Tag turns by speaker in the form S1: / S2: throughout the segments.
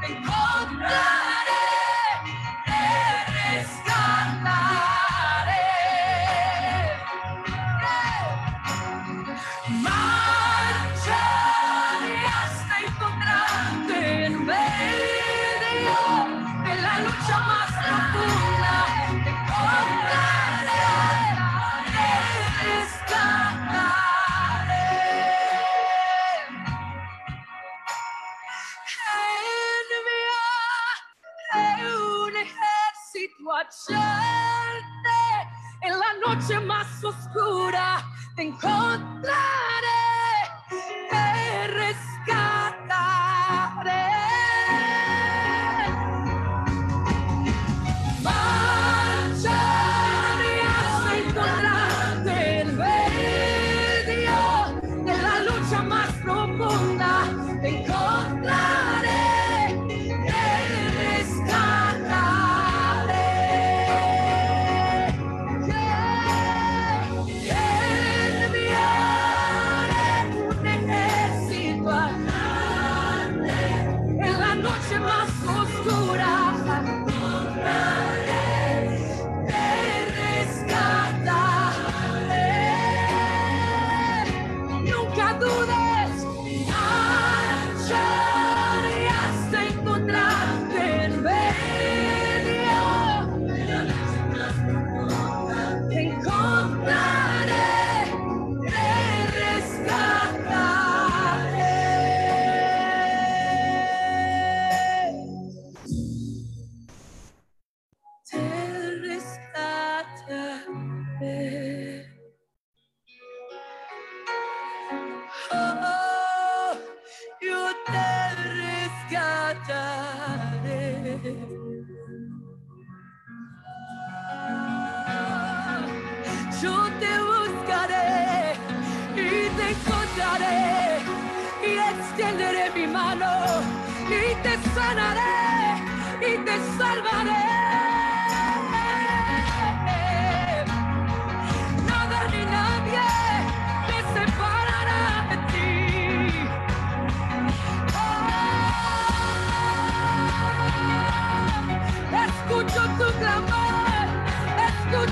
S1: te encontraré, te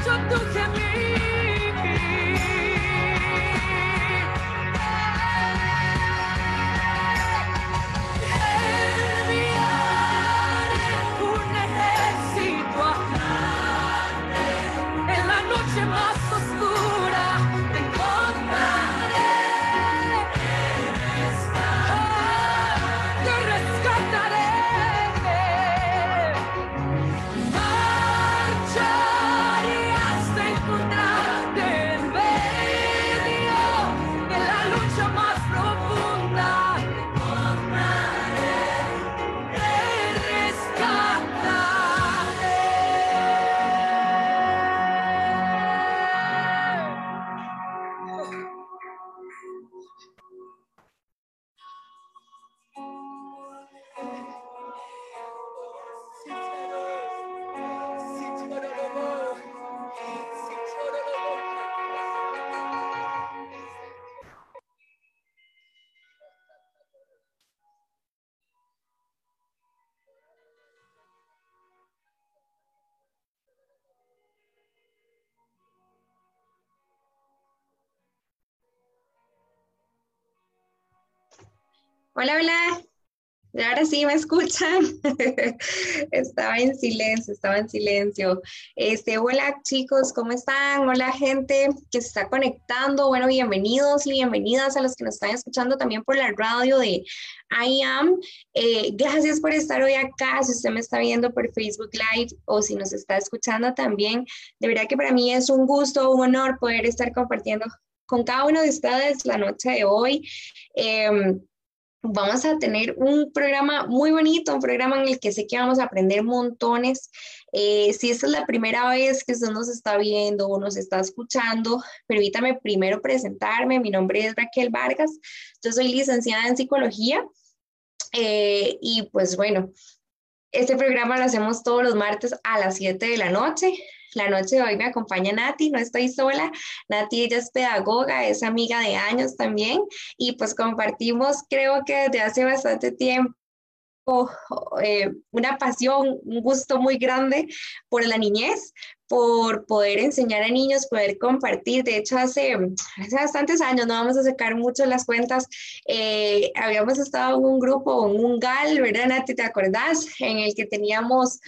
S1: escucho tu
S2: Hola, hola. Ahora sí me escuchan. estaba en silencio, estaba en silencio. Este, hola chicos, ¿cómo están? Hola gente que se está conectando. Bueno, bienvenidos y bienvenidas a los que nos están escuchando también por la radio de I Am. Eh, gracias por estar hoy acá. Si usted me está viendo por Facebook Live o si nos está escuchando también, de verdad que para mí es un gusto, un honor poder estar compartiendo con cada uno de ustedes la noche de hoy. Em, vamos a tener un programa muy bonito, un programa en el que sé que vamos a aprender montones. Eh, si esta es la primera vez que usted nos está viendo o nos está escuchando, permítame primero presentarme. Mi nombre es Raquel Vargas, yo soy licenciada en psicología eh, y pues bueno, este programa lo hacemos todos los martes a las 7 de la noche. La noche de hoy me acompaña Nati, no estoy sola. Nati, ella es pedagoga, es amiga de años también y pues compartimos, creo que desde hace bastante tiempo eh, una pasión, un gusto muy grande por la niñez, por poder enseñar a niños, poder compartir. De hecho, hace, hace bastantes años, no vamos a sacar mucho las cuentas, eh, habíamos estado en un grupo, en un GAL, ¿verdad, Nati? ¿Te acordás? En el que teníamos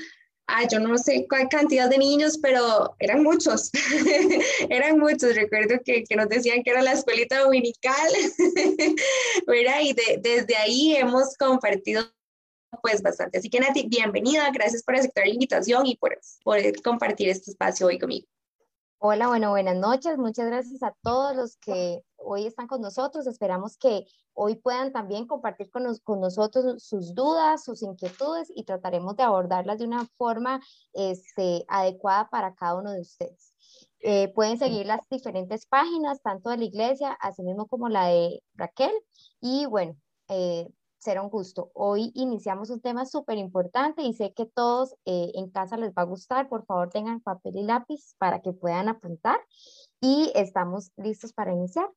S2: ah, yo no sé cuál cantidad de niños, pero eran muchos, eran muchos. Recuerdo que, que, nos decían que era la escuelita dominical, ¿verdad? Y desde ahí hemos compartido pues bastante. Así que Nati, bienvenida, gracias por aceptar la invitación y por poder compartir este espacio hoy conmigo.
S3: Hola, bueno, buenas noches. Muchas gracias a todos los que hoy están con nosotros. Esperamos que hoy puedan también compartir con, con nosotros sus dudas, sus inquietudes y trataremos de abordarlas de una forma este, adecuada para cada uno de ustedes. Eh, pueden seguir las diferentes páginas, tanto de la iglesia, así mismo como la de Raquel. Y bueno, eh, será un gusto. Hoy iniciamos un tema súper importante y sé que todos eh, en casa les va a gustar. Por favor, tengan papel y lápiz para que puedan apuntar y estamos listos para iniciar.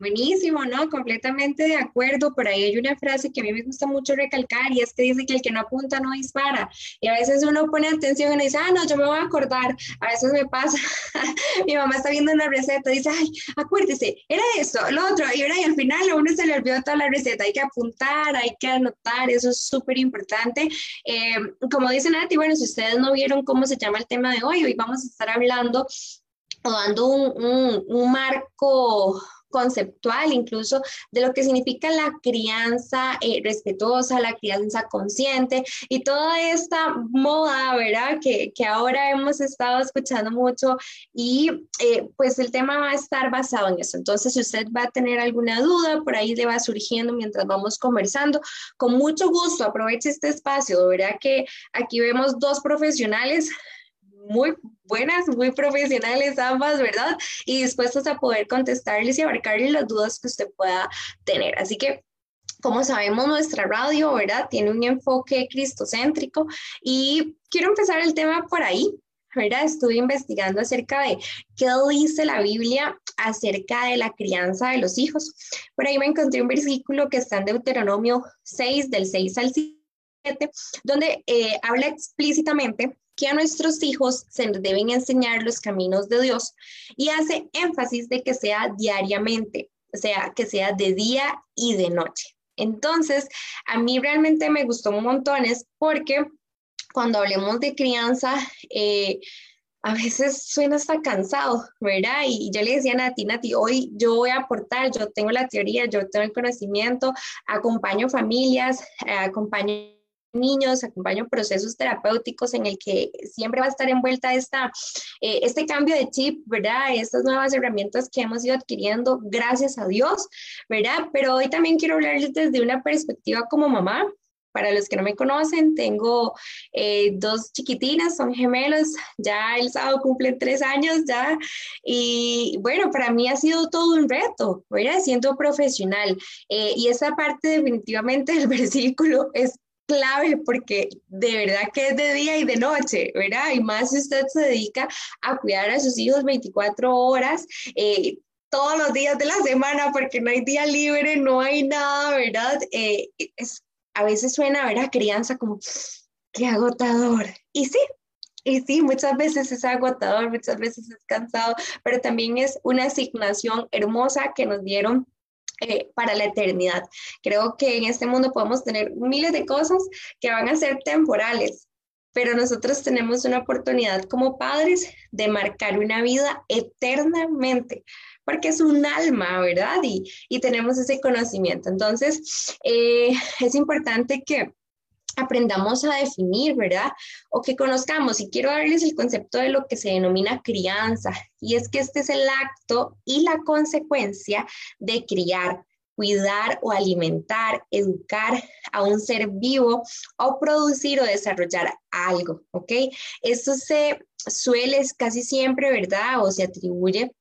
S2: Buenísimo, ¿no? Completamente de acuerdo. Por ahí hay una frase que a mí me gusta mucho recalcar y es que dice que el que no apunta no dispara. Y a veces uno pone atención y dice, ah, no, yo me voy a acordar. A veces me pasa, mi mamá está viendo una receta y dice, ay, acuérdese, era eso, lo otro. Y, ahora, y al final a uno se le olvidó toda la receta. Hay que apuntar, hay que anotar, eso es súper importante. Eh, como dice Nati, bueno, si ustedes no vieron cómo se llama el tema de hoy, hoy vamos a estar hablando o dando un marco conceptual incluso de lo que significa la crianza eh, respetuosa, la crianza consciente y toda esta moda, ¿verdad? Que, que ahora hemos estado escuchando mucho y eh, pues el tema va a estar basado en eso. Entonces, si usted va a tener alguna duda, por ahí le va surgiendo mientras vamos conversando, con mucho gusto aproveche este espacio, ¿verdad? Que aquí vemos dos profesionales muy buenas, muy profesionales ambas, ¿verdad? Y dispuestos a poder contestarles y abarcarles las dudas que usted pueda tener. Así que como sabemos, nuestra radio, ¿verdad? Tiene un enfoque cristocéntrico y quiero empezar el tema por ahí, ¿verdad? Estuve investigando acerca de qué dice la Biblia acerca de la crianza de los hijos. Por ahí me encontré un versículo que está en Deuteronomio 6, del 6 al 7, donde eh, habla explícitamente que a nuestros hijos se deben enseñar los caminos de Dios y hace énfasis de que sea diariamente, o sea, que sea de día y de noche. Entonces, a mí realmente me gustó un montón es porque cuando hablemos de crianza, eh, a veces suena hasta cansado, ¿verdad? Y yo le decía a Nati, Nati, hoy yo voy a aportar, yo tengo la teoría, yo tengo el conocimiento, acompaño familias, eh, acompaño niños, acompaño procesos terapéuticos en el que siempre va a estar envuelta esta, eh, este cambio de chip, ¿verdad? Estas nuevas herramientas que hemos ido adquiriendo gracias a Dios, ¿verdad? Pero hoy también quiero hablarles desde una perspectiva como mamá. Para los que no me conocen, tengo eh, dos chiquitinas, son gemelos, ya el sábado cumplen tres años ya, y bueno, para mí ha sido todo un reto, ¿verdad? Siendo profesional. Eh, y esa parte definitivamente del versículo es clave porque de verdad que es de día y de noche, ¿verdad? Y más si usted se dedica a cuidar a sus hijos 24 horas. Eh, todos los días de la semana porque no hay día libre, no hay nada, ¿verdad? Eh, es, a veces suena, ver a crianza como, qué agotador. Y sí, y sí, muchas veces es agotador, muchas veces es cansado, pero también es una asignación hermosa que nos dieron eh, para la eternidad. Creo que en este mundo podemos tener miles de cosas que van a ser temporales, pero nosotros tenemos una oportunidad como padres de marcar una vida eternamente, porque es un alma, ¿verdad? Y, y tenemos ese conocimiento. Entonces, eh, es importante que aprendamos a definir, ¿verdad? O que conozcamos. Y quiero darles el concepto de lo que se denomina crianza. Y es que este es el acto y la consecuencia de criar, cuidar o alimentar, educar a un ser vivo o producir o desarrollar algo, ¿ok? Esto se suele casi siempre, ¿verdad? O se atribuye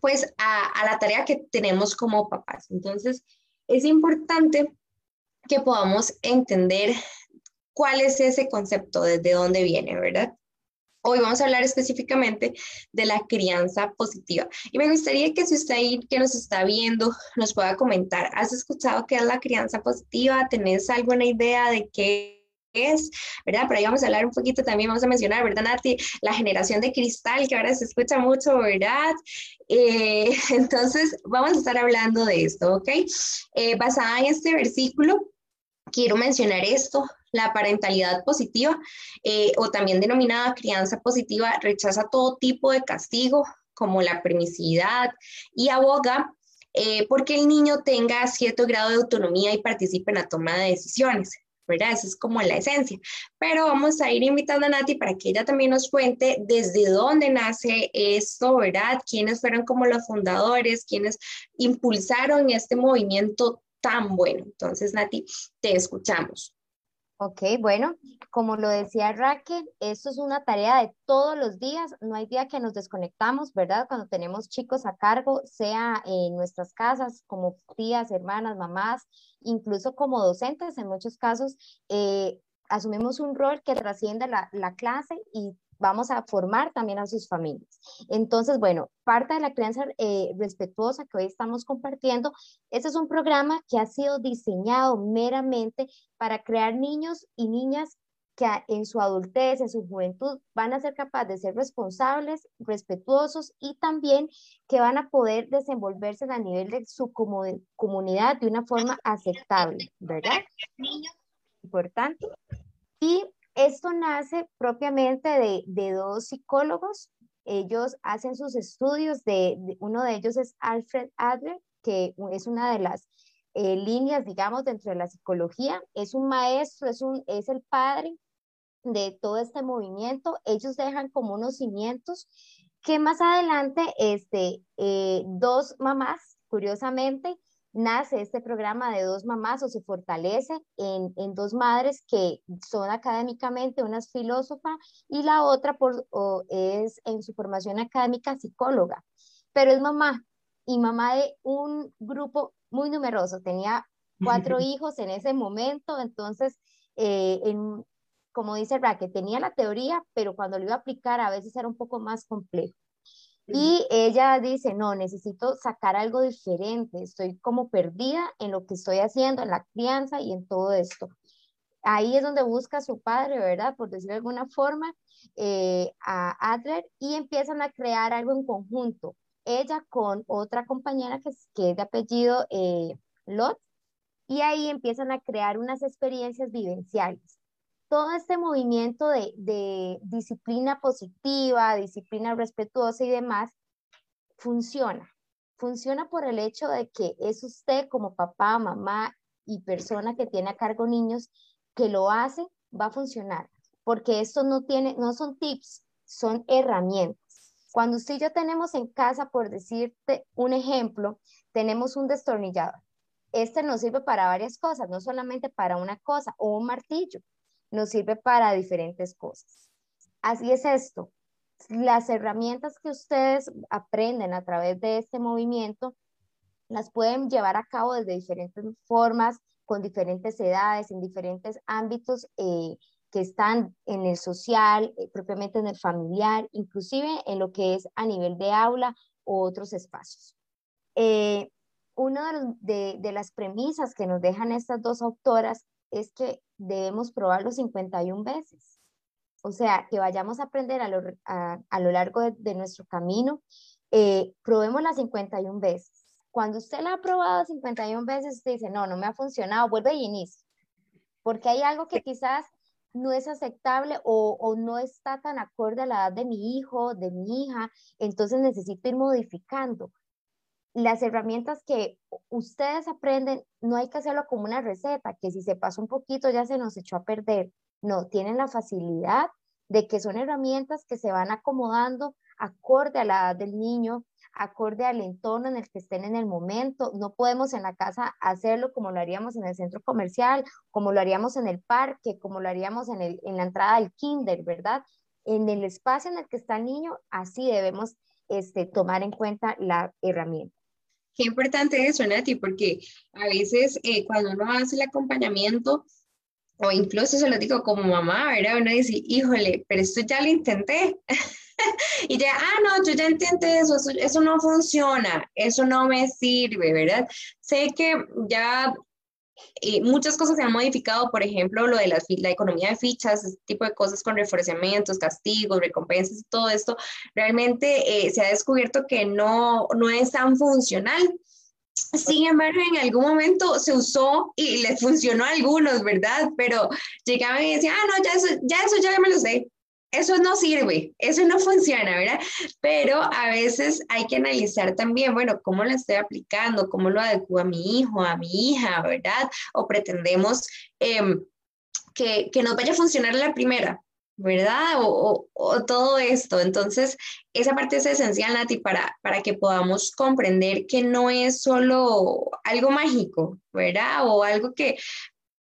S2: pues a, a la tarea que tenemos como papás. Entonces, es importante que podamos entender cuál es ese concepto, desde dónde viene, ¿verdad? Hoy vamos a hablar específicamente de la crianza positiva. Y me gustaría que si usted ahí que nos está viendo nos pueda comentar, ¿has escuchado qué es la crianza positiva? ¿Tenés alguna idea de qué es? ¿Verdad? Pero ahí vamos a hablar un poquito también, vamos a mencionar, ¿verdad, Nati? La generación de cristal, que ahora se escucha mucho, ¿verdad? Eh, entonces, vamos a estar hablando de esto, ¿ok? Eh, basada en este versículo, quiero mencionar esto, la parentalidad positiva eh, o también denominada crianza positiva rechaza todo tipo de castigo como la permisividad y aboga eh, porque el niño tenga cierto grado de autonomía y participe en la toma de decisiones. ¿verdad? Esa es como la esencia. Pero vamos a ir invitando a Nati para que ella también nos cuente desde dónde nace esto, ¿verdad? ¿Quiénes fueron como los fundadores? ¿Quiénes impulsaron este movimiento tan bueno? Entonces, Nati, te escuchamos.
S3: Ok, bueno, como lo decía Raquel, esto es una tarea de todos los días, no hay día que nos desconectamos, ¿verdad? Cuando tenemos chicos a cargo, sea en nuestras casas, como tías, hermanas, mamás, incluso como docentes, en muchos casos, eh, asumimos un rol que trasciende la, la clase y vamos a formar también a sus familias. Entonces, bueno, parte de la crianza eh, respetuosa que hoy estamos compartiendo, este es un programa que ha sido diseñado meramente para crear niños y niñas que en su adultez, en su juventud, van a ser capaces de ser responsables, respetuosos y también que van a poder desenvolverse a nivel de su comunidad de una forma aceptable, ¿verdad? Importante. Y esto nace propiamente de, dos psicólogos. Ellos hacen sus estudios, de, uno de ellos es Alfred Adler, que es una de las eh, líneas, digamos, dentro de la psicología. Es un maestro, es, un, es el padre de todo este movimiento. Ellos dejan como unos cimientos que más adelante este, eh, dos mamás, curiosamente, nace este programa de dos mamás o se fortalece en, dos madres que son académicamente, una es filósofa y la otra por, es en su formación académica psicóloga, pero es mamá y mamá de un grupo muy numeroso, tenía cuatro hijos en ese momento, entonces, eh, como dice Raquel, tenía la teoría, pero cuando lo iba a aplicar a veces era un poco más complejo. Y ella dice, no, necesito sacar algo diferente, estoy como perdida en lo que estoy haciendo, en la crianza y en todo esto. Ahí es donde busca a su padre, ¿verdad? Por decirlo de alguna forma, eh, a Adler y empiezan a crear algo en conjunto. Ella con otra compañera que es, que es de apellido eh, Lot, y ahí empiezan a crear unas experiencias vivenciales todo este movimiento de, disciplina positiva, disciplina respetuosa y demás, funciona. Funciona por el hecho de que es usted como papá, mamá y persona que tiene a cargo niños que lo hace, va a funcionar. Porque esto no tiene, no son tips, son herramientas. Cuando usted y yo tenemos en casa, por decirte un ejemplo, tenemos un destornillador. Este nos sirve para varias cosas, no solamente para una cosa, o un martillo nos sirve para diferentes cosas. Así es esto. Las herramientas que ustedes aprenden a través de este movimiento las pueden llevar a cabo desde diferentes formas, con diferentes edades, en diferentes ámbitos eh, que están en el social, eh, propiamente en el familiar, inclusive en lo que es a nivel de aula o otros espacios. Eh, una de, de, las premisas que nos dejan estas dos autoras es que debemos probarlo 51 veces. O sea, que vayamos a aprender a lo, a, lo largo de, nuestro camino, eh, probemos las 51 veces. Cuando usted la ha probado 51 veces, usted dice, no, no me ha funcionado, vuelve y inicia. Porque hay algo que quizás no es aceptable o, o, no está tan acorde a la edad de mi hijo, de mi hija, entonces necesito ir modificando las herramientas que ustedes aprenden, no hay que hacerlo como una receta, que si se pasó un poquito ya se nos echó a perder. No, tienen la facilidad de que son herramientas que se van acomodando acorde a la edad del niño, acorde al entorno en el que estén en el momento. No podemos en la casa hacerlo como lo haríamos en el centro comercial, como lo haríamos en el parque, como lo haríamos en, el, en la entrada del kinder, ¿verdad? En el espacio en el que está el niño, así debemos este, tomar en cuenta la herramienta.
S2: Qué importante eso, Nati, porque a veces eh, cuando uno hace el acompañamiento, o incluso se lo digo como mamá, ¿verdad? Uno dice, híjole, pero esto ya lo intenté. y ya, ah, no, yo ya intenté eso, eso, eso, no funciona, eso no me sirve, ¿verdad? Sé que ya y muchas cosas se han modificado, por ejemplo, lo de la, la economía de fichas, ese tipo de cosas con reforzamientos, castigos, recompensas todo esto, realmente eh, se ha descubierto que no, no es tan funcional. Sin embargo, en algún momento se usó y les funcionó a algunos, ¿verdad? Pero llegaban y decían, ah, no, ya eso, ya eso ya me lo sé, eso no sirve, eso no funciona, ¿verdad? Pero a veces hay que analizar también, bueno, cómo lo estoy aplicando, cómo lo adecuo a mi hijo, a mi hija, ¿verdad? O pretendemos em, que, que nos vaya a funcionar la primera, ¿verdad? O, o, todo esto. Entonces, esa parte es esencial, Nati, para, para que podamos comprender que no es solo algo mágico, ¿verdad? O algo que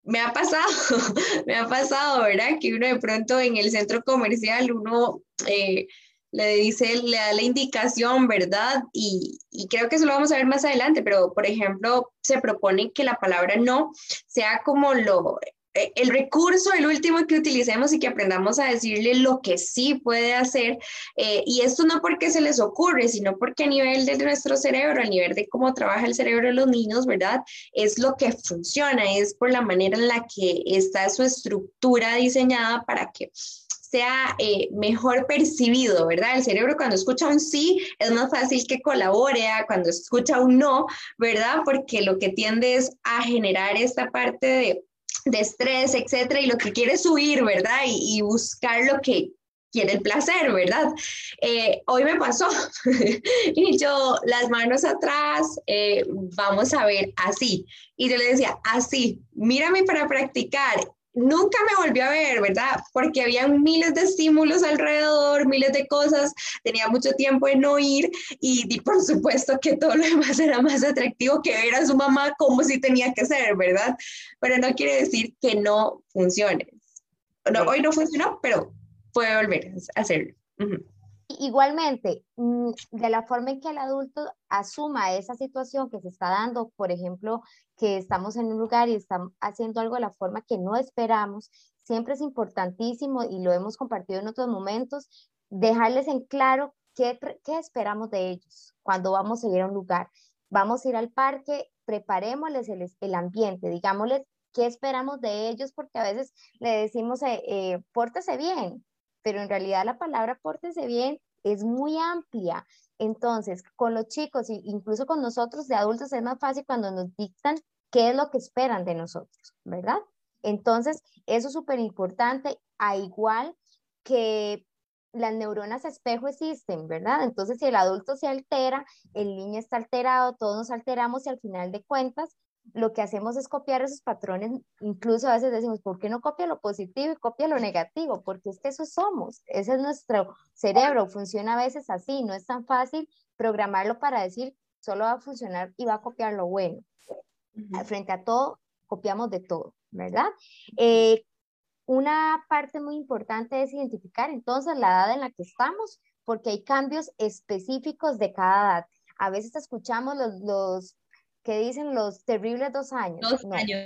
S2: me ha pasado, me ha pasado, ¿verdad? Que uno de pronto en el centro comercial, uno eh, le dice, le da la indicación, ¿verdad? Y, y, creo que eso lo vamos a ver más adelante, pero por ejemplo, se propone que la palabra no sea como lo, el recurso, el último que utilicemos y que aprendamos a decirle lo que sí puede hacer. Eh, y esto no porque se les ocurre, sino porque a nivel de nuestro cerebro, a nivel de cómo trabaja el cerebro de los niños, ¿verdad? Es lo que funciona, es por la manera en la que está su estructura diseñada para que sea eh, mejor percibido, ¿verdad? El cerebro cuando escucha un sí es más fácil que colabore a cuando escucha un no, ¿verdad? Porque lo que tiende es a generar esta parte de de estrés, etcétera, y lo que quiere es huir, ¿verdad? Y, buscar lo que quiere el placer, ¿verdad? Eh, hoy me pasó y yo las manos atrás, eh, vamos a ver así. Y yo le decía, así, mírame para practicar nunca me volvió a ver, ¿verdad? Porque había miles de estímulos alrededor, miles de cosas, tenía mucho tiempo en no ir y, por supuesto que todo lo demás era más atractivo que ver a su mamá como si tenía que ser, ¿verdad? Pero no quiere decir que no funcione. No, hoy no funcionó, pero puede volver a hacerlo.
S3: Igualmente, mm, de la forma en que el adulto asuma esa situación que se está dando, por ejemplo, que estamos en un lugar y están haciendo algo de la forma que no esperamos, siempre es importantísimo y lo hemos compartido en otros momentos, dejarles en claro qué, qué esperamos de ellos cuando vamos a ir a un lugar. Vamos a ir al parque, preparémosles el, el ambiente, digámosles qué esperamos de ellos, porque a veces le decimos, eh, eh, pórtese bien, pero en realidad la palabra pórtese bien es muy amplia. Entonces, con los chicos incluso con nosotros de adultos es más fácil cuando nos dictan qué es lo que esperan de nosotros, ¿verdad? Entonces, eso es súper importante, a igual que las neuronas espejo existen, ¿verdad? Entonces, si el adulto se altera, el niño está alterado, todos nos alteramos y al final de cuentas, lo que hacemos es copiar esos patrones, incluso a veces decimos, ¿por qué no copia lo positivo y copia lo negativo? Porque es que eso somos, ese es nuestro cerebro, funciona a veces así, no es tan fácil programarlo para decir, solo va a funcionar y va a copiar lo bueno. Frente a todo, copiamos de todo, ¿verdad? Eh, una parte muy importante es identificar entonces la edad en la que estamos, porque hay cambios específicos de cada edad. A veces escuchamos los, los que dicen los terribles dos años.
S2: Dos años.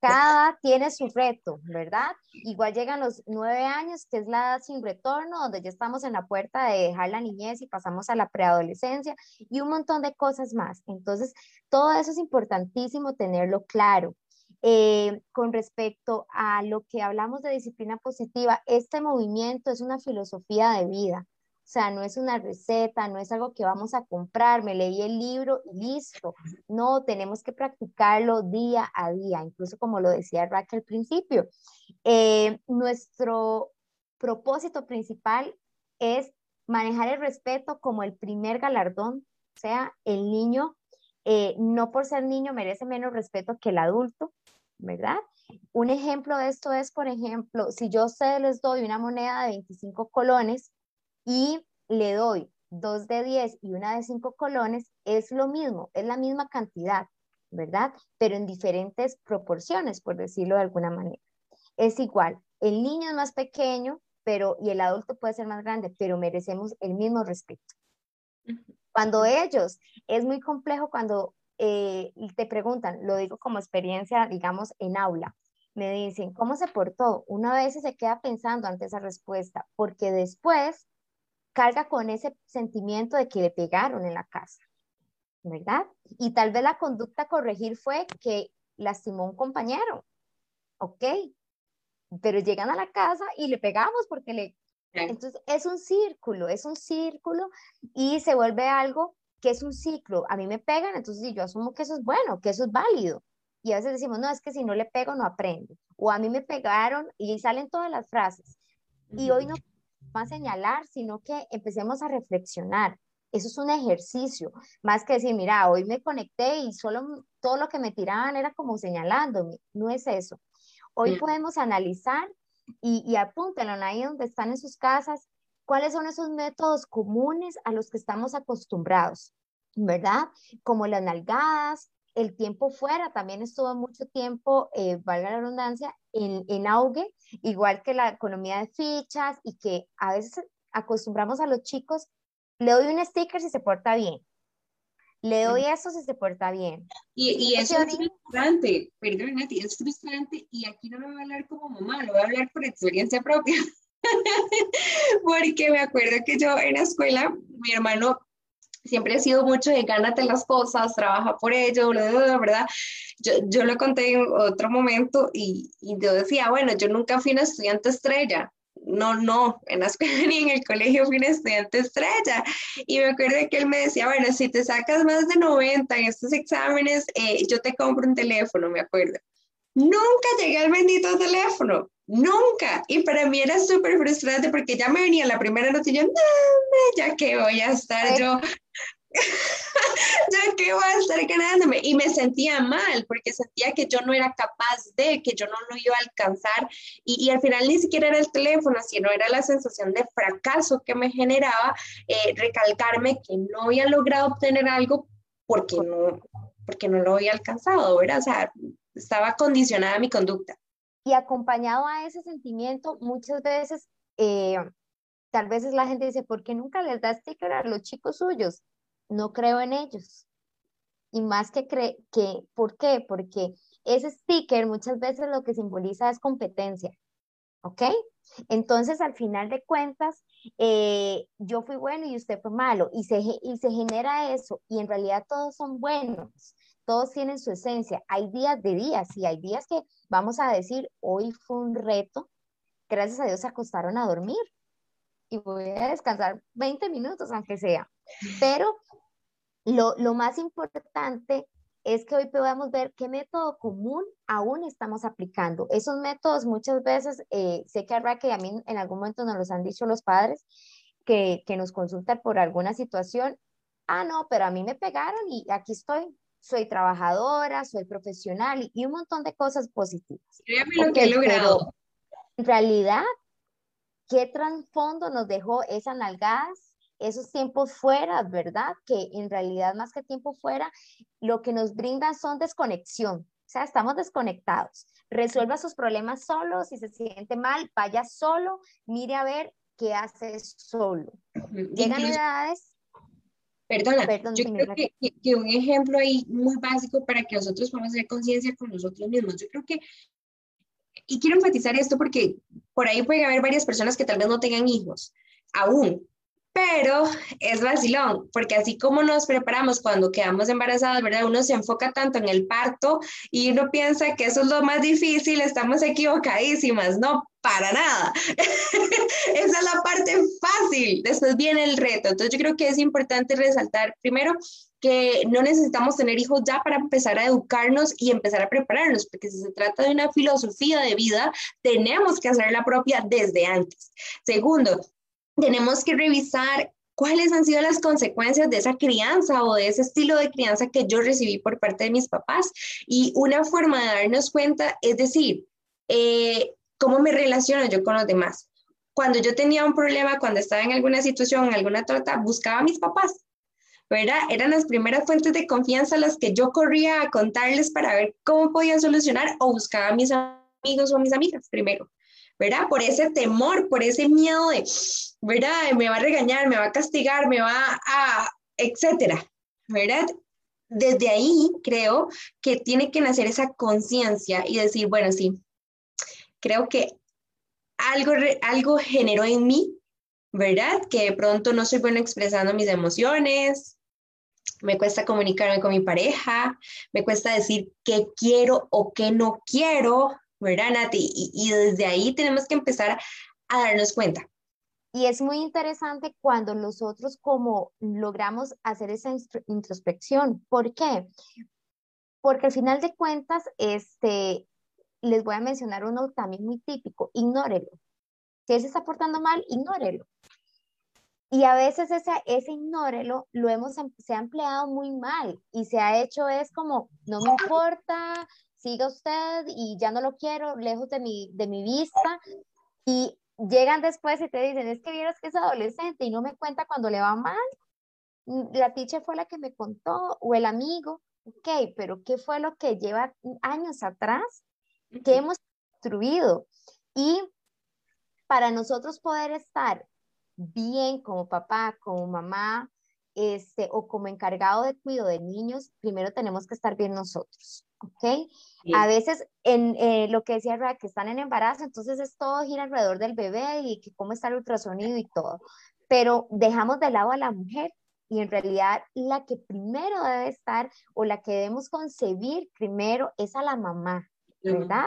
S3: Cada tiene su reto, ¿verdad? Igual llegan los nueve años, que es la edad sin retorno, donde ya estamos en la puerta de dejar la niñez y pasamos a la preadolescencia y un montón de cosas más. Entonces, todo eso es importantísimo tenerlo claro. Eh, con respecto a lo que hablamos de disciplina positiva, este movimiento es una filosofía de vida. O sea, no es una receta, no es algo que vamos a comprar, me leí el libro y listo. No, tenemos que practicarlo día a día, incluso como lo decía Raquel al principio. Eh, nuestro propósito principal es manejar el respeto como el primer galardón, o sea, el niño, eh, no por ser niño merece menos respeto que el adulto, ¿verdad? Un ejemplo de esto es, por ejemplo, si yo ustedes les doy una moneda de 25 colones, y le doy dos de 10 y una de 5 colones, es lo mismo, es la misma cantidad, ¿verdad? Pero en diferentes proporciones, por decirlo de alguna manera. Es igual, el niño es más pequeño, pero y el adulto puede ser más grande, pero merecemos el mismo respeto. Cuando ellos, es muy complejo cuando eh, te preguntan, lo digo como experiencia, digamos, en aula, me dicen, ¿cómo se portó? Una vez se queda pensando ante esa respuesta, porque después carga con ese sentimiento de que le pegaron en la casa, ¿verdad? Y tal vez la conducta a corregir fue que lastimó a un compañero, ¿ok? Pero llegan a la casa y le pegamos porque le... Entonces es un círculo, es un círculo y se vuelve algo que es un ciclo. A mí me pegan, entonces yo asumo que eso es bueno, que eso es válido. Y a veces decimos, no, es que si no le pego no aprende. O a mí me pegaron y salen todas las frases. Y hoy no a señalar, sino que empecemos a reflexionar. Eso es un ejercicio, más que decir, mira, hoy me conecté y solo todo lo que me tiraban era como señalándome. No es eso. Hoy podemos analizar y, y apúntenlo ahí donde están en sus casas, cuáles son esos métodos comunes a los que estamos acostumbrados, ¿verdad? Como las nalgadas, el tiempo fuera también estuvo mucho tiempo, eh, valga la redundancia, en, en, auge, igual que la economía de fichas y que a veces acostumbramos a los chicos, le doy un sticker si se porta bien, le doy eso si se porta bien.
S2: Y, y eso es frustrante, perdón Nati, es frustrante y aquí no me voy a hablar como mamá, lo voy a hablar por experiencia propia. Porque me acuerdo que yo en la escuela, mi hermano siempre ha sido mucho de gánate las cosas, trabaja por ello, ¿verdad? Yo, yo lo conté en otro momento y, y, yo decía, bueno, yo nunca fui una estudiante estrella. No, no, en la escuela ni en el colegio fui una estudiante estrella. Y me acuerdo que él me decía, bueno, si te sacas más de 90 en estos exámenes, eh, yo te compro un teléfono, me acuerdo. Nunca llegué al bendito teléfono, nunca. Y para mí era súper frustrante porque ya me venía la primera noche y yo, no, ya que voy a estar yo ya que voy a estar ganándome. Y me sentía mal porque sentía que yo no era capaz de, que yo no lo iba a alcanzar. Y, y al final ni siquiera era el teléfono, sino era la sensación de fracaso que me generaba eh, recalcarme que no había logrado obtener algo porque no, porque no lo había alcanzado, ¿verdad? O sea, estaba condicionada mi conducta.
S3: Y acompañado a ese sentimiento, muchas veces, eh, tal vez la gente dice, ¿por qué nunca les da sticker a los chicos suyos? no creo en ellos. Y más que cree que, ¿por qué? Porque ese sticker muchas veces lo que simboliza es competencia. ¿Ok? Entonces, al final de cuentas, eh, yo fui bueno y usted fue malo. Y se, y se genera eso. Y en realidad todos son buenos. Todos tienen su esencia. Hay días de días y hay días que vamos a decir, hoy fue un reto. Gracias a Dios se acostaron a dormir. Y voy a descansar 20 minutos, aunque sea. Pero lo, más importante es que hoy podamos ver qué método común aún estamos aplicando. Esos métodos muchas veces, eh, sé que a que a mí en algún momento nos los han dicho los padres, que, nos consultan por alguna situación. Ah, no, pero a mí me pegaron y aquí estoy. Soy trabajadora, soy profesional y, un montón de cosas positivas.
S2: lo que he logrado.
S3: En realidad, ¿qué trasfondo nos dejó esas nalgadas esos tiempos fuera, ¿verdad? Que en realidad más que tiempo fuera, lo que nos brindan son desconexión. O sea, estamos desconectados. Resuelva sus problemas solo, si se siente mal, vaya solo, mire a ver qué hace solo. Llegan edades...
S2: Perdona, yo creo que, que, un ejemplo ahí muy básico para que nosotros podamos hacer conciencia con nosotros mismos. Yo creo que, y quiero enfatizar esto porque por ahí puede haber varias personas que tal vez no tengan hijos aún, pero es vacilón, porque así como nos preparamos cuando quedamos embarazadas, ¿verdad? Uno se enfoca tanto en el parto y uno piensa que eso es lo más difícil, estamos equivocadísimas, no, para nada. Esa es la parte fácil, después viene el reto. Entonces yo creo que es importante resaltar primero que no necesitamos tener hijos ya para empezar a educarnos y empezar a prepararnos, porque si se trata de una filosofía de vida, tenemos que hacer la propia desde antes. Segundo, tenemos que revisar cuáles han sido las consecuencias de esa crianza o de ese estilo de crianza que yo recibí por parte de mis papás. Y una forma de darnos cuenta es decir, eh, ¿cómo me relaciono yo con los demás? Cuando yo tenía un problema, cuando estaba en alguna situación, en alguna trata, buscaba a mis papás. ¿verdad? Eran las primeras fuentes de confianza las que yo corría a contarles para ver cómo podía solucionar o buscaba a mis amigos o a mis amigas primero. ¿Verdad? Por ese temor, por ese miedo de, ¿verdad? Me va a regañar, me va a castigar, me va a, etcétera, ¿verdad? Desde ahí creo que tiene que nacer esa conciencia y decir, bueno, sí, creo que algo, algo generó en mí, ¿verdad? Que de pronto no soy bueno expresando mis emociones, me cuesta comunicarme con mi pareja, me cuesta decir qué quiero o qué no quiero, ¿verdad, Nati? Y, y desde ahí tenemos que empezar a darnos cuenta.
S3: Y es muy interesante cuando nosotros como logramos hacer esa introspección. ¿Por qué? Porque al final de cuentas, este, les voy a mencionar uno también muy típico, ignórelo. Si él se está portando mal, ignórelo. Y a veces ese, ese ignórelo lo hemos, em, se ha empleado muy mal y se ha hecho es como, no me importa, siga usted y ya no lo quiero, lejos de mi, de mi vista. Y llegan después y te dicen, es que vieras que es adolescente y no me cuenta cuando le va mal. Mm, la teacher fue la que me contó o el amigo. Ok, pero ¿qué fue lo que lleva años atrás que hemos construido? Y para nosotros poder estar bien como papá, como mamá, este, o como encargado de cuidado de niños, primero tenemos que estar bien nosotros, ¿ok? A veces en eh, lo que decía Ra, que están en embarazo, entonces es todo gira alrededor del bebé y que cómo está el ultrasonido y todo, pero dejamos de lado a la mujer y en realidad la que primero debe estar o la que debemos concebir primero es a la mamá, ¿verdad?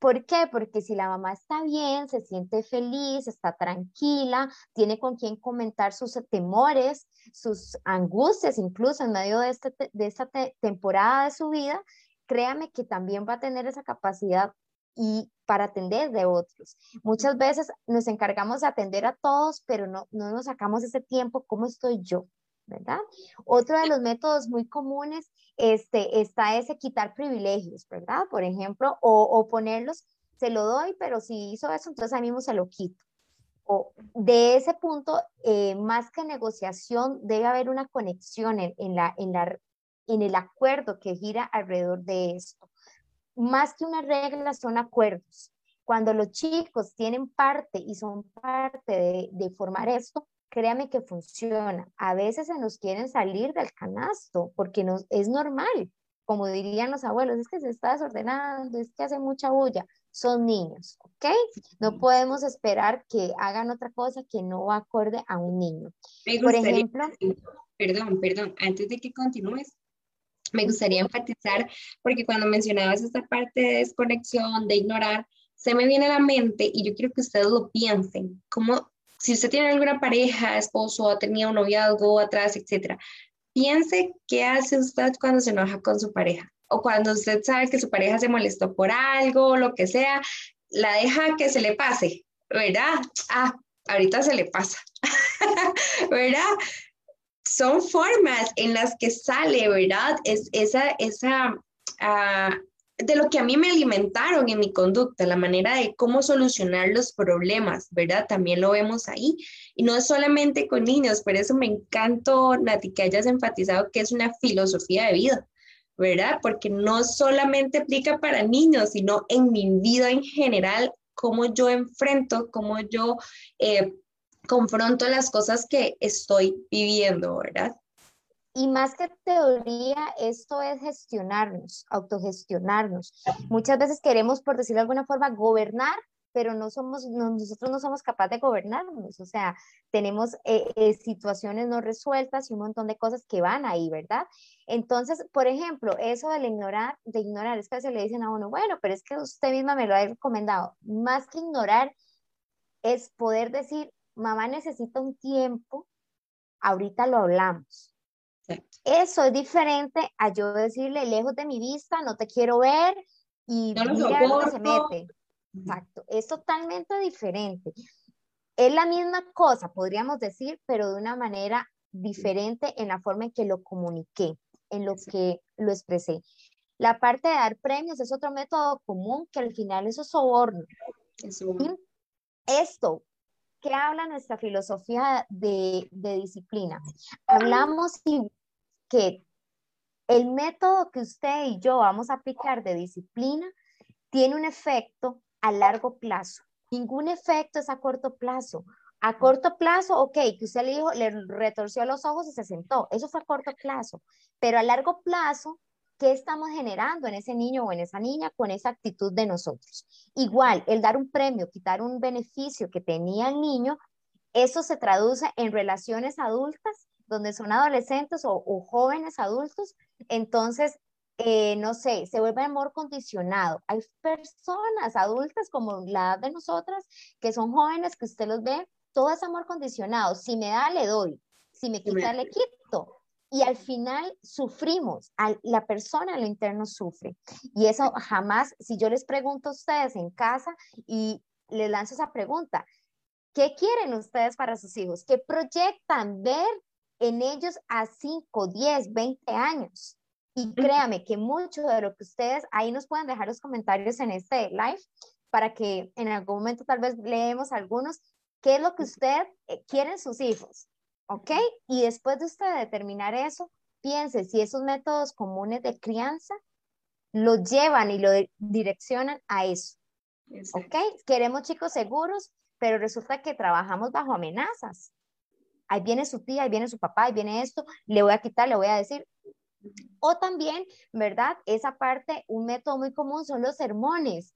S3: ¿Por qué? Porque si la mamá está bien, se siente feliz, está tranquila, tiene con quien comentar sus temores, sus angustias, incluso en medio de, este, de esta temporada de su vida, créame que también va a tener esa capacidad y para atender de otros. Muchas veces nos encargamos de atender a todos, pero no, no nos sacamos ese tiempo, ¿cómo estoy yo? ¿verdad? Otro de los métodos muy comunes este, está ese quitar privilegios, ¿verdad? Por ejemplo, o, o ponerlos, se lo doy, pero si hizo eso, entonces a mí mismo se lo quito. O de ese punto, eh, más que negociación, debe haber una conexión en, en, la, en, la, en el acuerdo que gira alrededor de esto. Más que una regla, son acuerdos. Cuando los chicos tienen parte y son parte de, de formar esto, créame que funciona. A veces se nos quieren salir del canasto porque nos, es normal, como dirían los abuelos, es que se está desordenando, es que hace mucha bulla. Son niños, ¿ok? No podemos esperar que hagan otra cosa que no va acorde a un niño. Por ejemplo...
S2: Perdón, perdón, antes de que continúes, me gustaría enfatizar, porque cuando mencionabas esta parte de desconexión, de ignorar, se me viene a la mente y yo quiero que ustedes lo piensen, cómo si usted tiene alguna pareja, esposo, ha tenido un noviazgo atrás, etcétera, piense qué hace usted cuando se enoja con su pareja o cuando usted sabe que su pareja se molestó por algo lo que sea, la deja que se le pase, ¿verdad? Ah, ahorita se le pasa, ¿verdad? Son formas en las que sale, ¿verdad? Es esa, esa, uh, de lo que a mí me alimentaron en mi conducta, la manera de cómo solucionar los problemas, ¿verdad? También lo vemos ahí. Y no solamente con niños, por eso me encantó, Nati, que hayas enfatizado que es una filosofía de vida, ¿verdad? Porque no solamente aplica para niños, sino en mi vida en general, cómo yo enfrento, cómo yo eh, confronto las cosas que estoy viviendo, ¿verdad?
S3: Y más que teoría, esto es gestionarnos, autogestionarnos. Muchas veces queremos, por decirlo de alguna forma, gobernar, pero no somos, nosotros no somos capaces de gobernarnos. O sea, tenemos eh, eh, situaciones no resueltas y un montón de cosas que van ahí, ¿verdad? Entonces, por ejemplo, eso del ignorar, de ignorar, es que se le dicen a uno, bueno, pero es que usted misma me lo ha recomendado. Más que ignorar, es poder decir, mamá necesita un tiempo, ahorita lo hablamos eso es diferente a yo decirle lejos de mi vista, no te quiero ver y no mira dónde se mete. Exacto, es totalmente diferente. Es la misma cosa, podríamos decir, pero de una manera diferente en la forma en que lo comuniqué, en lo que lo expresé. La parte de dar premios es otro método común que al final eso es soborno. Esto, ¿qué habla nuestra filosofía de, disciplina? Hablamos que el método que usted y yo vamos a aplicar de disciplina tiene un efecto a largo plazo. Ningún efecto es a corto plazo. A corto plazo, ok, que usted le dijo, le retorció los ojos y se sentó. Eso fue a corto plazo. Pero a largo plazo, ¿qué estamos generando en ese niño o en esa niña con esa actitud de nosotros? Igual, el dar un premio, quitar un beneficio que tenía el niño, eso se traduce en relaciones adultas, donde son adolescentes o, jóvenes adultos, entonces, eh, no sé, se vuelve amor condicionado. Hay personas adultas como la edad de nosotras, que son jóvenes, que usted los ve, todo es amor condicionado. Si me da, le doy. Si me quita, le quito y al final sufrimos, la persona en lo interno sufre. Y eso jamás, si yo les pregunto a ustedes en casa y les lanzo esa pregunta, ¿qué quieren ustedes para sus hijos? ¿Qué proyectan ver en ellos a 5, 10, 20 años? Y créame que mucho de lo que ustedes, ahí nos pueden dejar los comentarios en este live para que en algún momento tal vez leemos algunos, ¿qué es lo que ustedes eh, quieren sus hijos? ¿Ok? Y después de usted determinar eso, piense si esos métodos comunes de crianza lo llevan y lo direccionan a eso, ¿ok? Queremos chicos seguros, pero resulta que trabajamos bajo amenazas. Ahí viene su tía, ahí viene su papá, ahí viene esto, le voy a quitar, le voy a decir. O también, ¿verdad? Esa parte, un método muy común son los sermones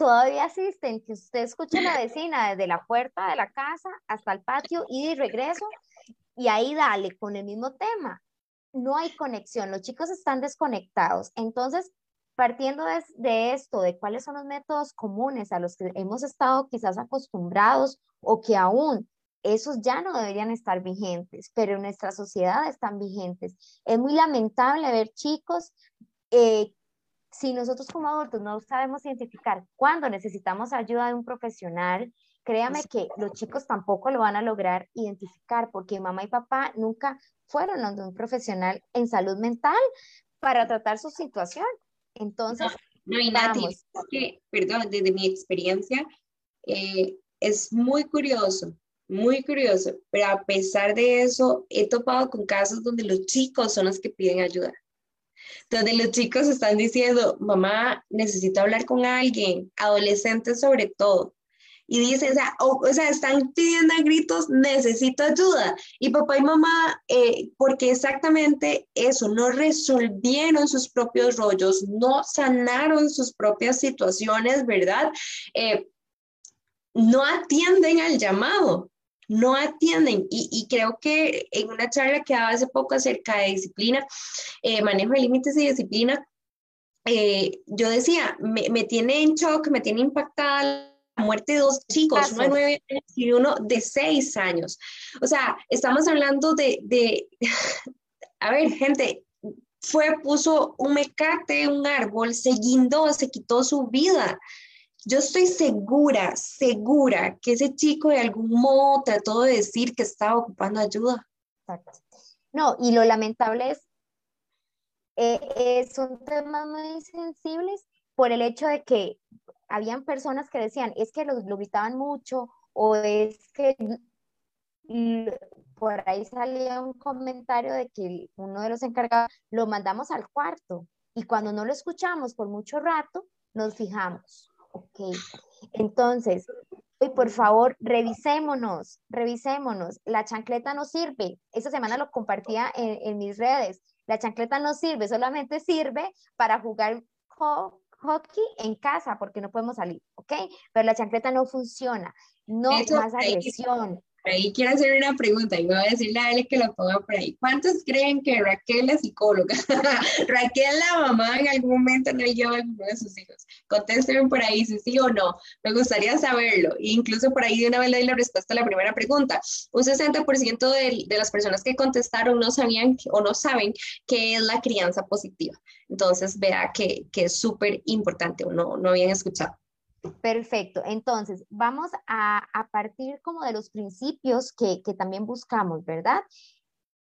S3: todavía asisten, que usted escuche a la vecina desde la puerta de la casa hasta el patio y de regreso y ahí dale con el mismo tema. No hay conexión, los chicos están desconectados. Entonces, partiendo de, esto, de cuáles son los métodos comunes a los que hemos estado quizás acostumbrados o que aún esos ya no deberían estar vigentes, pero en nuestra sociedad están vigentes. Es muy lamentable ver chicos, eh, si nosotros como adultos no sabemos identificar cuándo necesitamos ayuda de un profesional, créame que los chicos tampoco lo van a lograr identificar porque mamá y papá nunca fueron donde un profesional en salud mental para tratar su situación. Entonces,
S2: no, no que, perdón, desde mi experiencia, eh, es muy curioso, muy curioso, pero a pesar de eso, he topado con casos donde los chicos son los que piden ayuda. Donde los chicos están diciendo, mamá, necesito hablar con alguien, adolescentes sobre todo y dice, o sea, o, sea, están pidiendo a gritos, necesito ayuda. Y papá y mamá, eh, porque exactamente eso, no resolvieron sus propios rollos, no sanaron sus propias situaciones, ¿verdad? Eh, no atienden al llamado, no atienden. Y, creo que en una charla que daba hace poco acerca de disciplina, eh, manejo de límites y disciplina, yo decía, me, me, tiene en shock, me tiene impactada muerte de dos chicos, uno de nueve años y uno de seis años. O sea, estamos hablando de, de a ver, gente, fue, puso un mecate, un árbol, se guindó, se quitó su vida. Yo estoy segura, segura que ese chico de algún modo trató de decir que estaba ocupando ayuda.
S3: No, y lo lamentable es, eh, son temas muy sensibles por el hecho de que habían personas que decían, es que lo, lo gritaban mucho o es que por ahí salía un comentario de que uno de los encargados lo mandamos al cuarto y cuando no lo escuchamos por mucho rato, nos fijamos. Ok, entonces, hoy por favor, revisémonos, revisémonos. La chancleta no sirve. Esta semana lo compartía en, en mis redes. La chancleta no sirve, solamente sirve para jugar hockey en casa porque no podemos salir, ¿ok? Pero la chancleta no funciona, no más agresión,
S2: ahí quiero hacer una pregunta y voy a decirle a Ale que lo ponga por ahí. ¿Cuántos creen que Raquel es psicóloga? Raquel, la mamá, en algún momento no lleva a alguno de sus hijos. Contéstenme por ahí si sí o no. Me gustaría saberlo. E incluso por ahí de una vez le doy la respuesta a la primera pregunta. Un 60% de, de las personas que contestaron no sabían o no saben qué es la crianza positiva. Entonces, vea que, que es súper importante o no, no habían escuchado.
S3: Perfecto. Entonces, vamos a, partir como de los principios que, también buscamos, ¿verdad?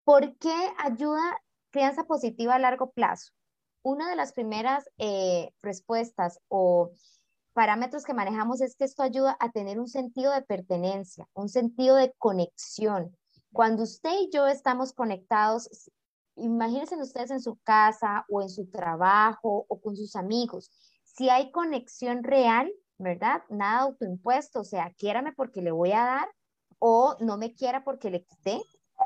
S3: ¿Por qué ayuda crianza positiva a largo plazo? Una de las primeras eh, respuestas o parámetros que manejamos es que esto ayuda a tener un sentido de pertenencia, un sentido de conexión. Cuando usted y yo estamos conectados, imagínense ustedes en su casa o en su trabajo o con sus amigos. Si hay conexión real, ¿verdad? Nada autoimpuesto, o sea, quiérame porque le voy a dar o no me quiera porque le quité,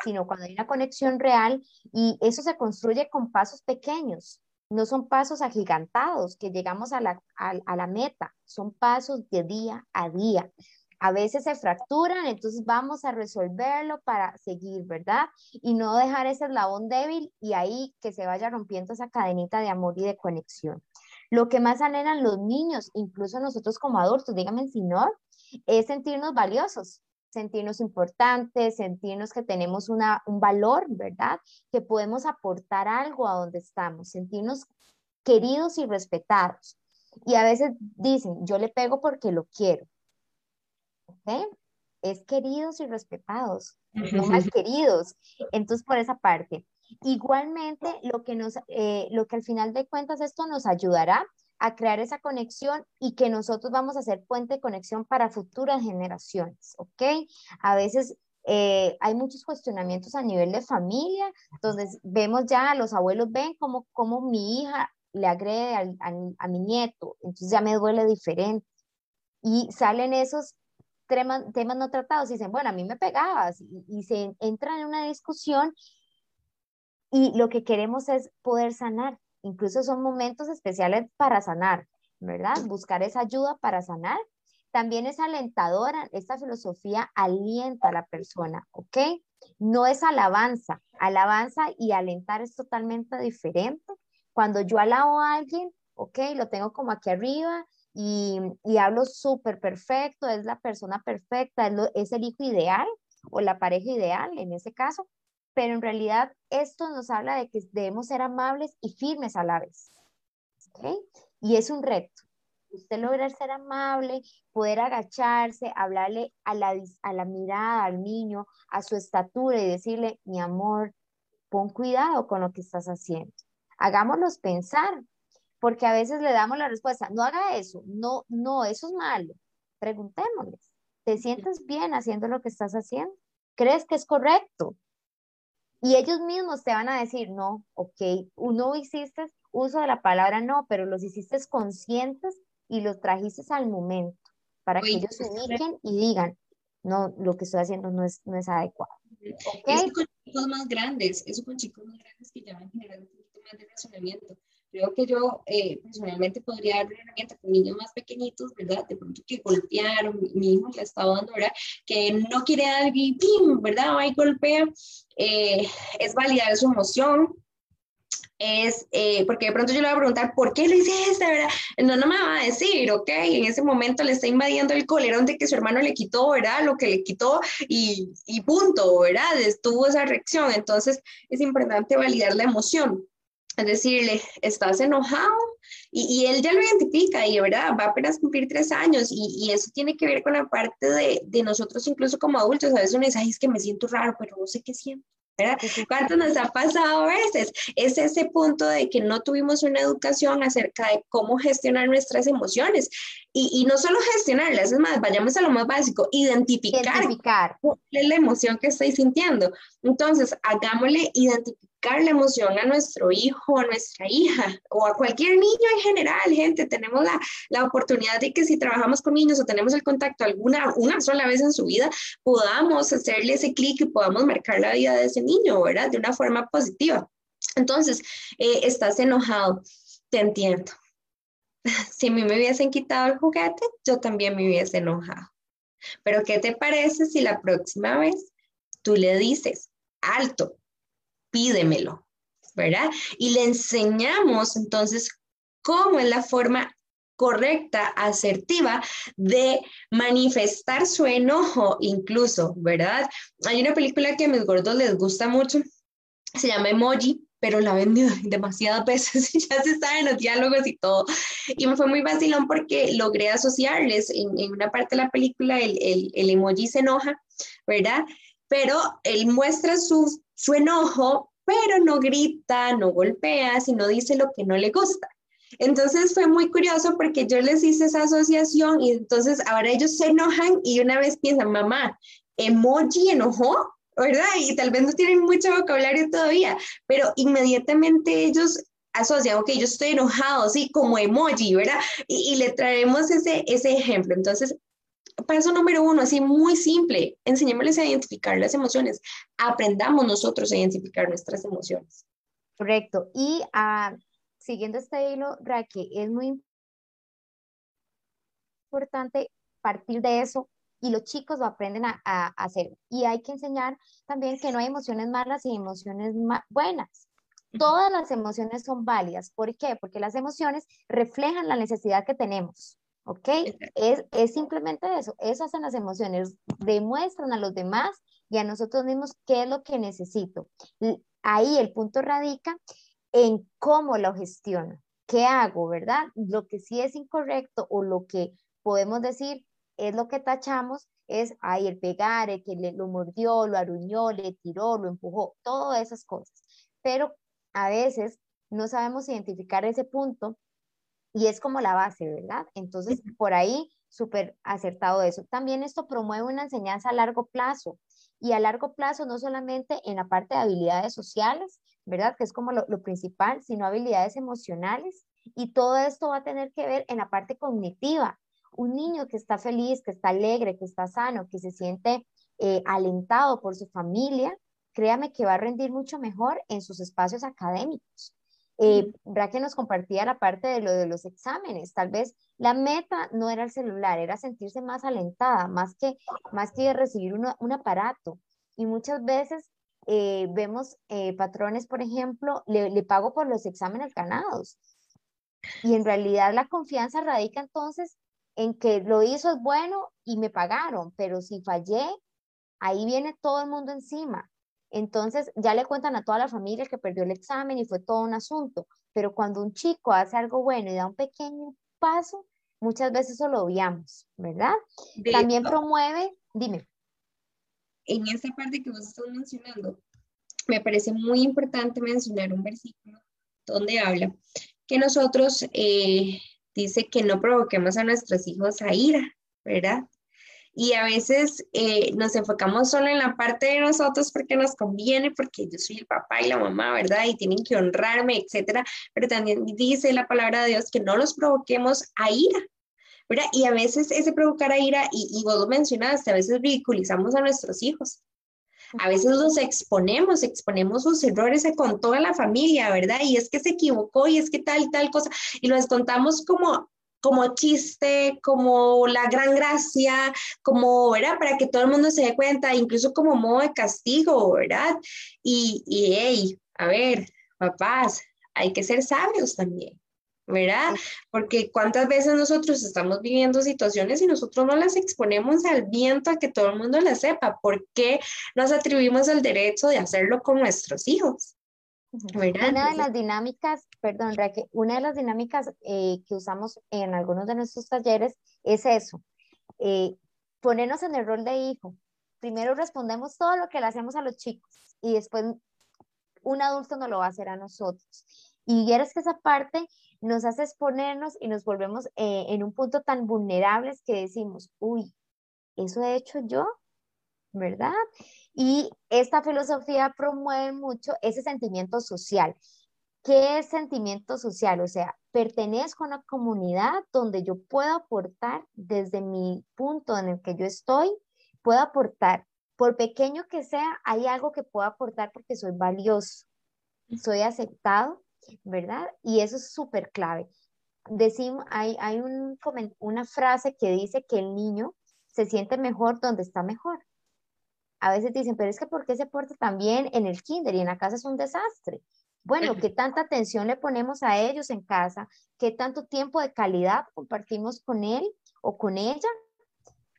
S3: sino cuando hay una conexión real y eso se construye con pasos pequeños. no son pasos agigantados que llegamos a la, a la meta, son pasos de día a día a veces se fracturan, entonces vamos a resolverlo para seguir, ¿verdad? Y no dejar ese eslabón débil y ahí que se vaya rompiendo esa cadenita de amor y de conexión. Lo que más anhelan los niños, incluso nosotros como adultos, díganme si no, es sentirnos valiosos, sentirnos importantes, sentirnos que tenemos una, un valor, ¿verdad? Que podemos aportar algo a donde estamos, sentirnos queridos y respetados. Y a veces dicen, yo le pego porque lo quiero es queridos y respetados, no más queridos. Entonces, por esa parte. Igualmente, lo que, nos, eh, lo que al final de cuentas esto nos ayudará a crear esa conexión y que nosotros vamos a ser puente de conexión para futuras generaciones, ¿ok? A veces eh, hay muchos cuestionamientos a nivel de familia, donde vemos ya, los abuelos ven como, como mi hija le agrede a mi nieto, entonces ya me duele diferente. Y salen esos temas, no tratados y dicen, bueno, a mí me pegabas y, se entra en una discusión y lo que queremos es poder sanar. Incluso son momentos especiales para sanar, ¿verdad? Buscar esa ayuda para sanar. También es alentadora, esta filosofía alienta a la persona, ¿ok? No es alabanza. Alabanza y alentar es totalmente diferente. Cuando yo alabo a alguien, ok, lo tengo como aquí arriba y, hablo súper perfecto, es la persona perfecta, es, el hijo ideal o la pareja ideal en ese caso, pero en realidad esto nos habla de que debemos ser amables y firmes a la vez. Y es un reto. Usted lograr ser amable, poder agacharse, hablarle a la, a la mirada al niño, a su estatura y decirle, mi amor, pon cuidado con lo que estás haciendo. Hagámoslos pensar, porque a veces le damos la respuesta, no haga eso, no, no, eso es malo. Preguntémosles, ¿te sientes bien haciendo lo que estás haciendo? ¿Crees que es correcto? Y ellos mismos te van a decir, no, ok, no hiciste uso de la palabra no, pero los hiciste conscientes y los trajiste al momento para que ellos se ubiquen y digan, no, lo que estoy haciendo no es, no es adecuado.
S2: Eso con chicos más grandes, eso con chicos más grandes que ya van generando un poquito más de razonamiento Creo que yo eh, personalmente podría dar una herramienta con niños más pequeñitos, ¿verdad? De pronto que golpearon, mi hijo le estaba dando, ¿verdad? Que no quiere dar y ¡pim! ¿verdad? Va y golpea. Eh, es validar su emoción, es eh, porque de pronto yo le voy a preguntar, ¿por qué lo hiciste? ¿verdad? No, no me va a decir, ¿ok? En ese momento le está invadiendo el colerón de que su hermano le quitó, ¿verdad? Lo que le quitó y, y punto, ¿verdad? Estuvo esa reacción. Entonces es importante validar la emoción es decirle, estás enojado y, y, él ya lo identifica y de verdad va a apenas cumplir tres años y, y eso tiene que ver con la parte de, de, nosotros incluso como adultos. A veces uno dice, Ay, es que me siento raro, pero no sé qué siento. ¿verdad? ¿Cuánto nos ha pasado a veces? Es ese punto de que no tuvimos una educación acerca de cómo gestionar nuestras emociones y, y no solo gestionarlas, es más, vayamos a lo más básico, identificar, identificar. cuál es la emoción que estoy sintiendo. Entonces, hagámosle identificar la emoción a nuestro hijo, a nuestra hija o a cualquier niño en general, gente. Tenemos la, la oportunidad de que si trabajamos con niños o tenemos el contacto alguna una sola vez en su vida, podamos hacerle ese clic y podamos marcar la vida de ese niño, ¿verdad? De una forma positiva. Entonces, eh, estás enojado, te entiendo. Si a mí me hubiesen quitado el juguete, yo también me hubiese enojado. Pero ¿qué te parece si la próxima vez tú le dices, alto, pídemelo, ¿verdad? Y le enseñamos entonces cómo es la forma correcta, asertiva de manifestar su enojo incluso, ¿verdad? Hay una película que a mis gordos les gusta mucho, se llama Emoji, pero la ven demasiadas veces y ya se saben los diálogos y todo. Y me fue muy vacilón porque logré asociarles en, una parte de la película, el, el, el emoji se enoja, ¿verdad? Pero él muestra su su enojo, pero no grita, no golpea, sino dice lo que no le gusta. Entonces fue muy curioso porque yo les hice esa asociación y entonces ahora ellos se enojan y una vez piensan, mamá, emoji enojó, ¿verdad? Y tal vez no tienen mucho vocabulario todavía, pero inmediatamente ellos asocian, ok, yo estoy enojado, sí, como emoji, ¿verdad? Y, y le traemos ese, ese ejemplo. Entonces, paso número uno, así muy simple, enseñémosles a identificar las emociones, aprendamos nosotros a identificar nuestras emociones.
S3: Correcto, y a siguiendo este hilo, Raquel, es muy importante partir de eso y los chicos lo aprenden a, hacer. Y hay que enseñar también que no hay emociones malas y emociones buenas. Todas las emociones son válidas. ¿Por qué? Porque las emociones reflejan la necesidad que tenemos. ¿Ok? Es, es simplemente eso. Eso hacen las emociones. Demuestran a los demás y a nosotros mismos qué es lo que necesito. Ahí el punto radica en cómo lo gestiono. ¿Qué hago, verdad? Lo que sí es incorrecto o lo que podemos decir es lo que tachamos, es, ay, el pegar, el que le, lo mordió, lo aruñó, le tiró, lo empujó, todas esas cosas. Pero a veces no sabemos identificar ese punto y es como la base, ¿verdad? Entonces, por ahí, súper acertado eso. También esto promueve una enseñanza a largo plazo y a largo plazo no solamente en la parte de habilidades sociales, ¿verdad? Que es como lo, lo principal, sino habilidades emocionales y todo esto va a tener que ver en la parte cognitiva, un niño que está feliz, que está alegre, que está sano, que se siente eh, alentado por su familia, créame que va a rendir mucho mejor en sus espacios académicos. Eh, que nos compartía la parte de lo de los exámenes. Tal vez la meta no era el celular, era sentirse más alentada, más que, más que recibir un aparato. Y muchas veces eh, vemos eh, patrones, por ejemplo, le, le, pago por los exámenes ganados. Y en realidad la confianza radica entonces en que lo hizo es bueno y me pagaron, pero si fallé, ahí viene todo el mundo encima. Entonces ya le cuentan a toda la familia que perdió el examen y fue todo un asunto. Pero cuando un chico hace algo bueno y da un pequeño paso, muchas veces eso lo obviamos, ¿verdad? También promueve, dime.
S2: En esa parte que vos estás mencionando, me parece muy importante mencionar un versículo donde habla que nosotros eh, dice que no provoquemos a nuestros hijos a ira, ¿verdad? Y a veces eh, nos enfocamos solo en la parte de nosotros porque nos conviene, porque yo soy el papá y la mamá, ¿verdad? Y tienen que honrarme, etcétera. Pero también dice la palabra de Dios que no los provoquemos a ira, ¿verdad? Y a veces ese provocar a ira, y, y vos lo mencionaste, a veces ridiculizamos a nuestros hijos. A veces los exponemos, exponemos sus errores con toda la familia, ¿verdad? Y es que se equivocó y es que tal y tal cosa, y los contamos como como chiste, como la gran gracia, como, ¿verdad? Para que todo el mundo se dé cuenta, incluso como modo de castigo, ¿verdad? Y, y hey, a ver, papás, hay que ser sabios también. ¿verdad? Porque cuántas veces nosotros estamos viviendo situaciones y nosotros no las exponemos al viento a que todo el mundo las sepa. ¿Por qué nos atribuimos el derecho de hacerlo con nuestros hijos?
S3: Una de las dinámicas, perdón, Raquel, una de las dinámicas eh, que usamos en algunos de nuestros talleres es eso, eh, ponernos en el rol de hijo. Primero respondemos todo lo que le hacemos a los chicos y después un adulto no lo va a hacer a nosotros. Y quieres que esa parte nos hace exponernos y nos volvemos eh, en un punto tan vulnerables que decimos, uy, eso he hecho yo, ¿verdad? Y esta filosofía promueve mucho ese sentimiento social. ¿Qué es sentimiento social? O sea, pertenezco a una comunidad donde yo puedo aportar desde mi punto en el que yo estoy, puedo aportar. Por pequeño que sea, hay algo que puedo aportar porque soy valioso, soy aceptado ¿verdad? Y eso es súper clave. Decimos, hay, hay un, una frase que dice que el niño se siente mejor donde está mejor. A veces dicen, pero es que ¿por qué se porta tan bien en el kinder y en la casa es un desastre? Bueno, ¿qué tanta atención le ponemos a ellos en casa? ¿Qué tanto tiempo de calidad compartimos con él o con ella?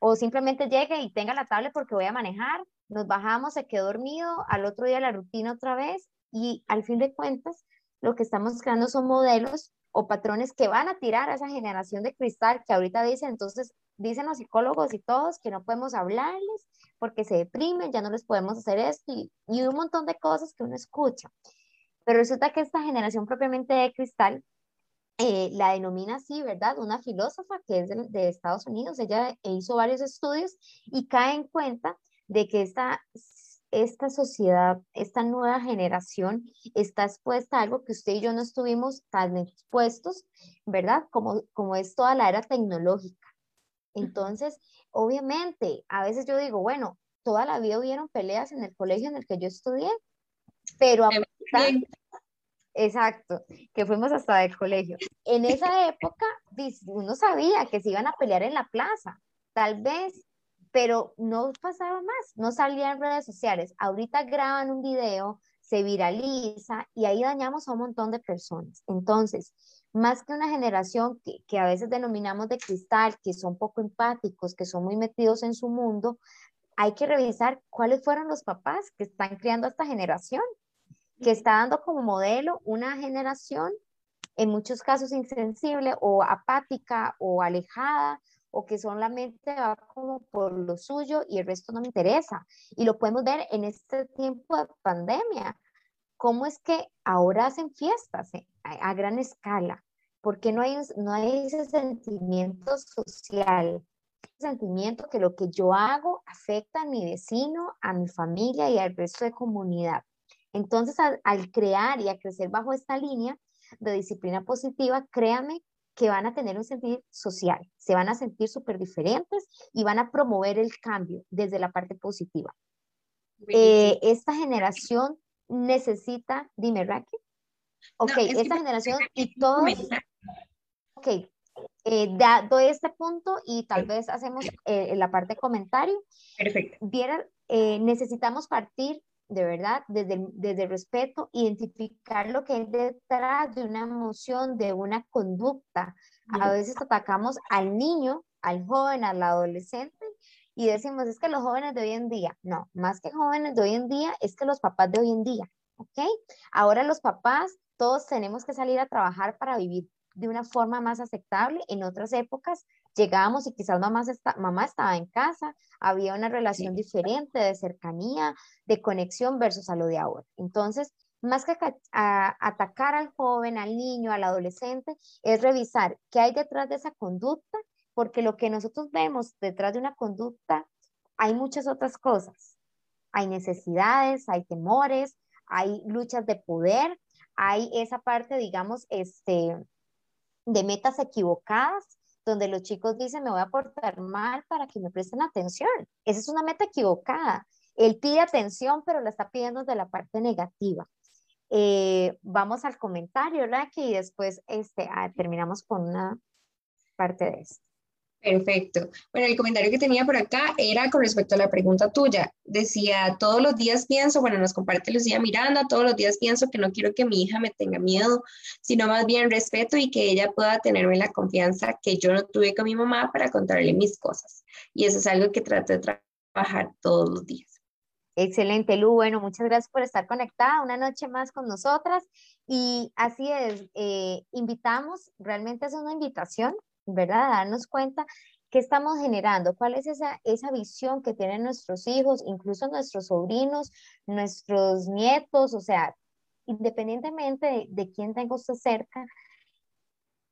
S3: O simplemente llegue y tenga la tablet porque voy a manejar, nos bajamos, se quedó dormido, al otro día la rutina otra vez y al fin de cuentas lo que estamos creando son modelos o patrones que van a tirar a esa generación de cristal que ahorita dicen, entonces dicen los psicólogos y todos que no podemos hablarles porque se deprimen, ya no les podemos hacer esto y, un montón de cosas que uno escucha. Pero resulta que esta generación propiamente de cristal eh, la denomina así, ¿verdad? Una filósofa que es de, de, Estados Unidos, ella hizo varios estudios y cae en cuenta de que esta esta sociedad, esta nueva generación está expuesta a algo que usted y yo no estuvimos tan expuestos, ¿verdad? Como, como es toda la era tecnológica. Entonces, obviamente, a veces yo digo, bueno, toda la vida hubieron peleas en el colegio en el que yo estudié, pero a pesar, Exacto, que fuimos hasta el colegio. En esa época, uno sabía que se iban a pelear en la plaza, tal vez, pero no pasaba más, no salía en redes sociales. Ahorita graban un video, se viraliza y ahí dañamos a un montón de personas. Entonces, más que una generación que, que a veces denominamos de cristal, que son poco empáticos, que son muy metidos en su mundo, hay que revisar cuáles fueron los papás que están criando a esta generación, que está dando como modelo una generación en muchos casos insensible o apática o alejada o que solamente va como por lo suyo y el resto no me interesa. Y lo podemos ver en este tiempo de pandemia. ¿Cómo es que ahora hacen fiestas eh, a, gran escala? Porque no hay, no hay ese sentimiento social sentimiento que lo que yo hago afecta a mi vecino, a mi familia y al resto de comunidad. Entonces, al, crear y a crecer bajo esta línea de disciplina positiva, créanme que van a tener un sentido social, se van a sentir súper diferentes y van a promover el cambio desde la parte positiva. Eh, esta generación necesita, dime Raquel. Ok, esta generación y todos... Ok, eh, dado este punto y tal vez hacemos eh, la parte de comentario.
S2: Perfecto.
S3: Eh, necesitamos partir de verdad desde, desde el respeto, identificar lo que hay detrás de una emoción, de una conducta. A veces atacamos al niño, al joven, al adolescente y decimos, es que los jóvenes de hoy en día, no, más que jóvenes de hoy en día, es que los papás de hoy en día, ¿ok? Ahora los papás, todos tenemos que salir a trabajar para vivir de una forma más aceptable. En otras épocas llegábamos y quizás mamá, mamá estaba en casa, había una relación diferente de cercanía, de conexión versus a lo de ahora. Entonces, más que atacar al joven, al niño, al adolescente, es revisar qué hay detrás de esa conducta, porque lo que nosotros vemos detrás de una conducta, hay muchas otras cosas. Hay necesidades, hay temores, hay luchas de poder, hay esa parte, digamos, este, de metas equivocadas, donde los chicos dicen, me voy a portar mal para que me presten atención. Esa es una meta equivocada. Él pide atención, pero la está pidiendo de la parte negativa. Eh, vamos al comentario, ¿verdad? Y después este, ah, terminamos con una parte de esto.
S2: Perfecto. Bueno, el comentario que tenía por acá era con respecto a la pregunta tuya. Decía, todos los días pienso, bueno, nos comparte Lucía Miranda, todos los días pienso que no quiero que mi hija me tenga miedo, sino más bien respeto y que ella pueda tenerme la confianza que yo no tuve con mi mamá para contarle mis cosas. Y eso es algo que trato de trabajar todos los días.
S3: Excelente, Lu. Bueno, muchas gracias por estar conectada una noche más con nosotras. Y así es, eh, invitamos, realmente es una invitación ¿verdad? Darnos cuenta qué estamos generando, cuál es esa, esa visión que tienen nuestros hijos, incluso nuestros sobrinos, nuestros nietos, o sea, independientemente de, quién tenga usted cerca,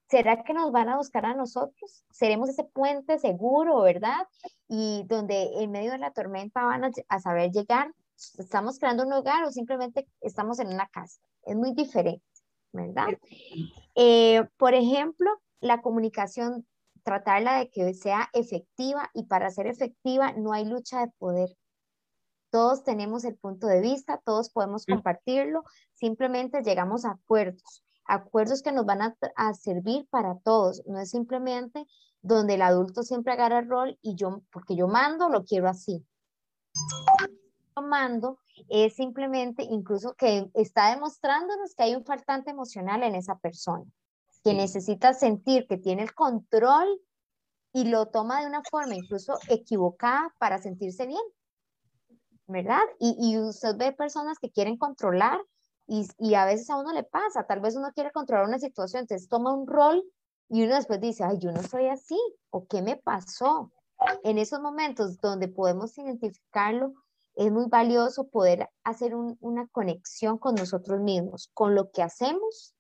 S3: ¿será que nos van a buscar a nosotros? ¿Seremos ese puente seguro, verdad? Y donde en medio de la tormenta van a, saber llegar. ¿Estamos creando un hogar o simplemente estamos en una casa? Es muy diferente, ¿verdad? Eh, por ejemplo, la comunicación, tratarla de que sea efectiva y para ser efectiva no hay lucha de poder. Todos tenemos el punto de vista, todos podemos compartirlo, simplemente llegamos a acuerdos, acuerdos que nos van a, servir para todos, no es simplemente donde el adulto siempre agarra el rol y yo, porque yo mando, lo quiero así. Yo mando es simplemente incluso que está demostrándonos que hay un faltante emocional en esa persona que necesita sentir que tiene el control y lo toma de una forma incluso equivocada para sentirse bien, ¿verdad? Y, y usted ve personas que quieren controlar y, y, a veces a uno le pasa, tal vez uno quiere controlar una situación, entonces toma un rol y uno después dice, ay, yo no soy así, o qué me pasó. En esos momentos donde podemos identificarlo, es muy valioso poder hacer una conexión con nosotros mismos, con lo que hacemos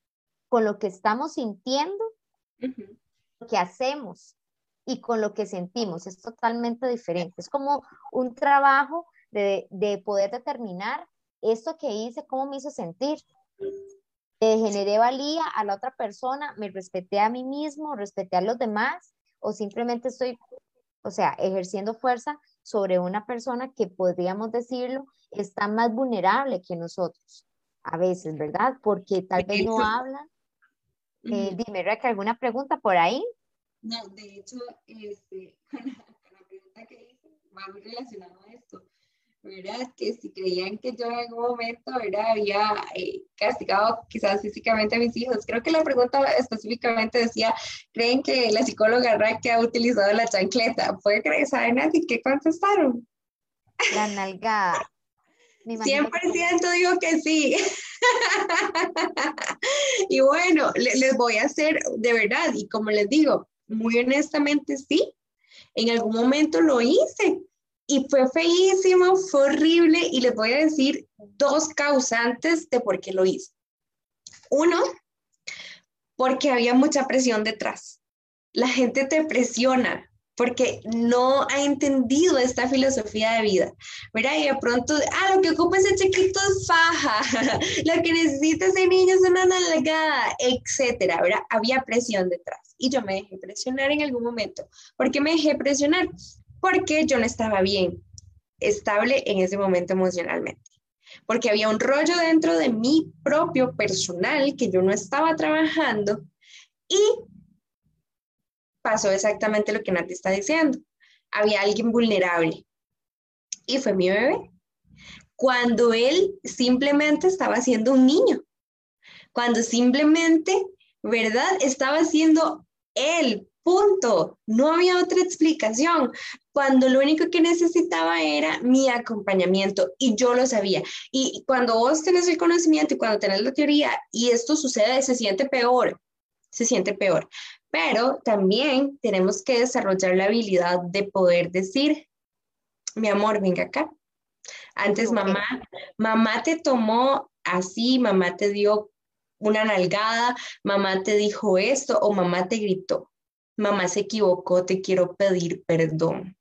S3: con lo que estamos sintiendo, lo que hacemos y con lo que sentimos. Es totalmente diferente. Es como un trabajo de, de poder determinar esto que hice, cómo me hizo sentir. Le generé valía a la otra persona, me respeté a mí mismo, respeté a los demás o simplemente estoy, o sea, ejerciendo fuerza sobre una persona que podríamos decirlo está más vulnerable que nosotros. a veces, ¿verdad? Porque tal vez no hablan. Eh, dime, Reca, ¿alguna pregunta por ahí?
S2: No, de hecho, este, con, la, pregunta que hice, va muy relacionado a esto. ¿verdad? Que si creían que yo en algún momento ¿verdad? había eh, castigado quizás físicamente a mis hijos. Creo que la pregunta específicamente decía, ¿creen que la psicóloga Raque ha utilizado la chancleta? ¿Puede creer? ¿Saben así qué contestaron?
S3: La nalgada.
S2: 100% digo que sí. y bueno, les voy a hacer de verdad, y como les digo, muy honestamente sí, en algún momento lo hice y fue feísimo, fue horrible y les voy a decir dos causantes de por qué lo hice. Uno, porque había mucha presión detrás. La gente te presiona porque no ha entendido esta filosofía de vida, ¿verdad? Y de pronto, ah, lo que ocupa ese chiquito es faja, lo que necesita ese niño es una nalgada, etcétera, ¿verdad? Había presión detrás y yo me dejé presionar en algún momento. ¿Por qué me dejé presionar? Porque yo no estaba bien, estable en ese momento emocionalmente. Porque había un rollo dentro de mi propio personal que yo no estaba trabajando y pasó exactamente lo que Nati está diciendo. Había alguien vulnerable y fue mi bebé. Cuando él simplemente estaba siendo un niño, cuando simplemente, ¿verdad? Estaba siendo él, punto. No había otra explicación. Cuando lo único que necesitaba era mi acompañamiento y yo lo sabía. Y cuando vos tenés el conocimiento y cuando tenés la teoría y esto sucede, se siente peor, se siente peor. Pero también tenemos que desarrollar la habilidad de poder decir, mi amor, venga acá. Antes mamá, mamá te tomó así, mamá te dio una nalgada, mamá te dijo esto o mamá te gritó. Mamá se equivocó, te quiero pedir perdón.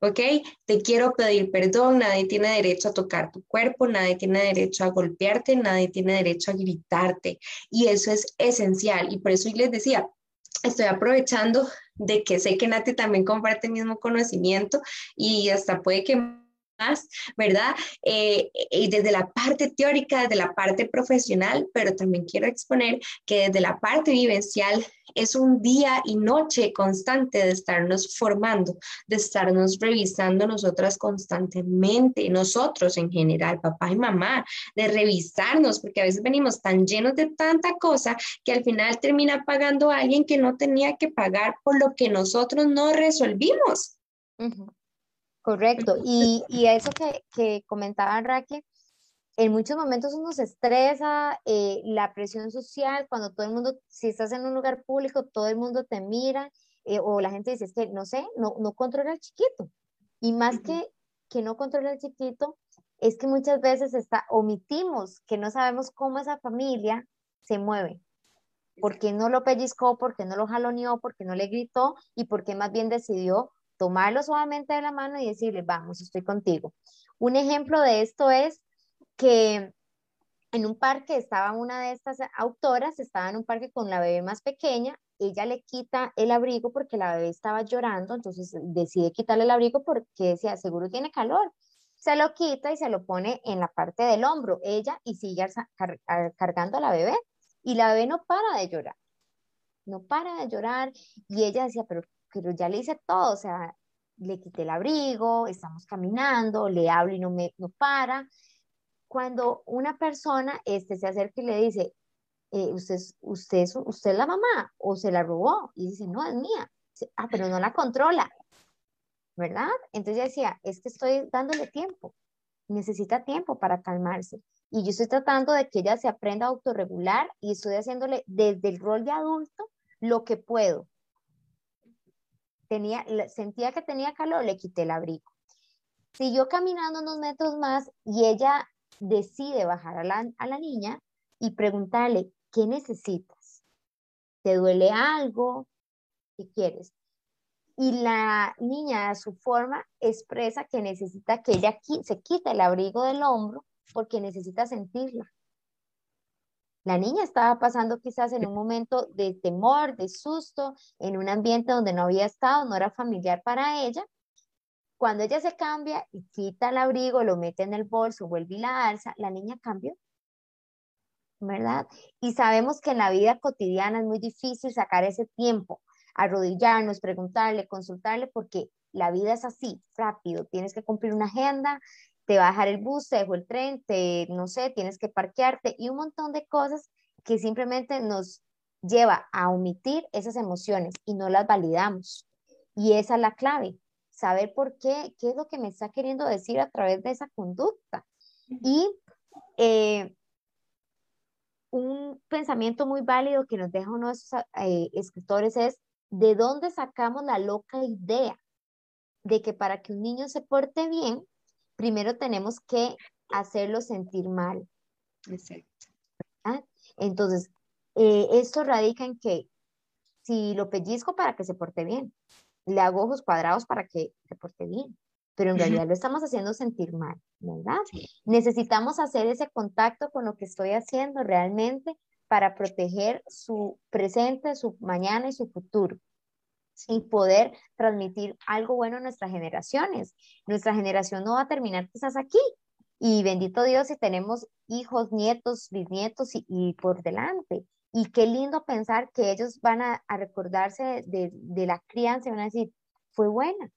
S2: ¿ok? Te quiero pedir perdón, nadie tiene derecho a tocar tu cuerpo, nadie tiene derecho a golpearte, nadie tiene derecho a gritarte. Y eso es esencial. Y por eso les decía, estoy aprovechando de que sé que Nati también comparte el mismo conocimiento y hasta puede que ¿verdad? Eh, y desde la parte teórica, desde la parte profesional, pero también quiero exponer que desde la parte vivencial es un día y noche constante de estarnos formando, de estarnos revisando nosotras constantemente, nosotros en general, papá y mamá, de revisarnos, porque a veces venimos tan llenos de tanta cosa que al final termina pagando alguien que no tenía que pagar por lo que nosotros no resolvimos.
S3: Correcto. Y, y eso que, que comentaba Raquel, en muchos momentos uno se estresa, eh, la presión social, cuando todo el mundo, si estás en un lugar público, todo el mundo te mira, eh, o la gente dice, es que no sé, no, no controla al chiquito. Y más que, que no controla al chiquito, es que muchas veces está, omitimos que no sabemos cómo esa familia se mueve. ¿Por qué no lo pellizcó? ¿Por qué no lo jaloneó? ¿Por qué no le gritó? ¿Y por qué más bien decidió tomarlo suavemente de la mano y decirle, vamos, estoy contigo. Un ejemplo de esto es que en un parque estaba una de estas autoras, estaba en un parque con la bebé más pequeña, ella le quita el abrigo porque la bebé estaba llorando, entonces decide quitarle el abrigo porque decía, seguro tiene calor. Se lo quita y se lo pone en la parte del hombro, ella, y sigue cargando a la bebé. Y la bebé no para de llorar, no para de llorar. Y ella decía, pero pero ya le hice todo, o sea, le quité el abrigo, estamos caminando, le hablo y no me no para. Cuando una persona este, se acerca y le dice, eh, usted, usted, usted es la mamá o se la robó, y dice, no, es mía. ah, pero no la controla, ¿verdad? Entonces decía, es que estoy dándole tiempo, necesita tiempo para calmarse. Y yo estoy tratando de que ella se aprenda a autorregular y estoy haciéndole desde el rol de adulto lo que puedo, tenía, sentía que tenía calor, le quité el abrigo. Siguió caminando unos metros más y ella decide bajar a la, a la niña y preguntarle, ¿qué necesitas? ¿Te duele algo? ¿Qué quieres? Y la niña a su forma expresa que necesita que ella se quite el abrigo del hombro porque necesita sentirla. La niña estaba pasando quizás en un momento de temor, de susto, en un ambiente donde no había estado, no era familiar para ella. Cuando ella se cambia y quita el abrigo, lo mete en el bolso, vuelve y la alza, la niña cambió. ¿verdad? Y sabemos que en la vida cotidiana es muy difícil sacar ese tiempo, arrodillarnos, preguntarle, consultarle, porque la vida es así, rápido, tienes que cumplir una agenda, te va a dejar el bus, te dejó el tren, te, no sé, tienes que parquearte y un montón de cosas que simplemente nos lleva a omitir esas emociones y no las validamos. Y esa es la clave, saber por qué, qué es lo que me está queriendo decir a través de esa conducta. Y eh, un pensamiento muy válido que nos deja uno de esos eh, escritores es, ¿de dónde sacamos la loca idea de que para que un niño se porte bien, primero tenemos que hacerlo sentir mal? Exacto. Entonces, eh, esto radica en que si lo pellizco para que se porte bien, le hago ojos cuadrados para que se porte bien, pero en realidad lo estamos haciendo sentir mal, ¿verdad? Necesitamos hacer ese contacto con lo que estoy haciendo realmente para proteger su presente, su mañana y su futuro y poder transmitir algo bueno a nuestras generaciones. Nuestra generación no va a terminar quizás aquí. Y bendito Dios si tenemos hijos, nietos, bisnietos y, por delante. Y qué lindo pensar que ellos van a, recordarse de, de, la crianza y van a decir, fue buena,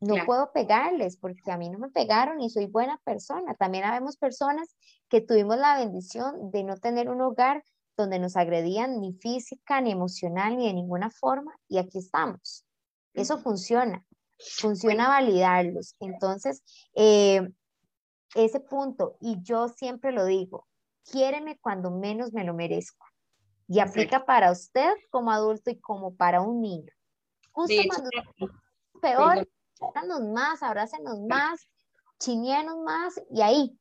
S3: no puedo pegarles porque a mí no me pegaron y soy buena persona. También habemos personas que tuvimos la bendición de no tener un hogar donde nos agredían ni física, ni emocional, ni de ninguna forma, y aquí estamos. Eso funciona, funciona validarlos. Entonces, eh, ese punto, y yo siempre lo digo, quiéreme cuando menos me lo merezco. Y aplica para usted como adulto y como para un niño. Justo cuando peor, Abrácenos más, abrácenos más, chinienos más y ahí,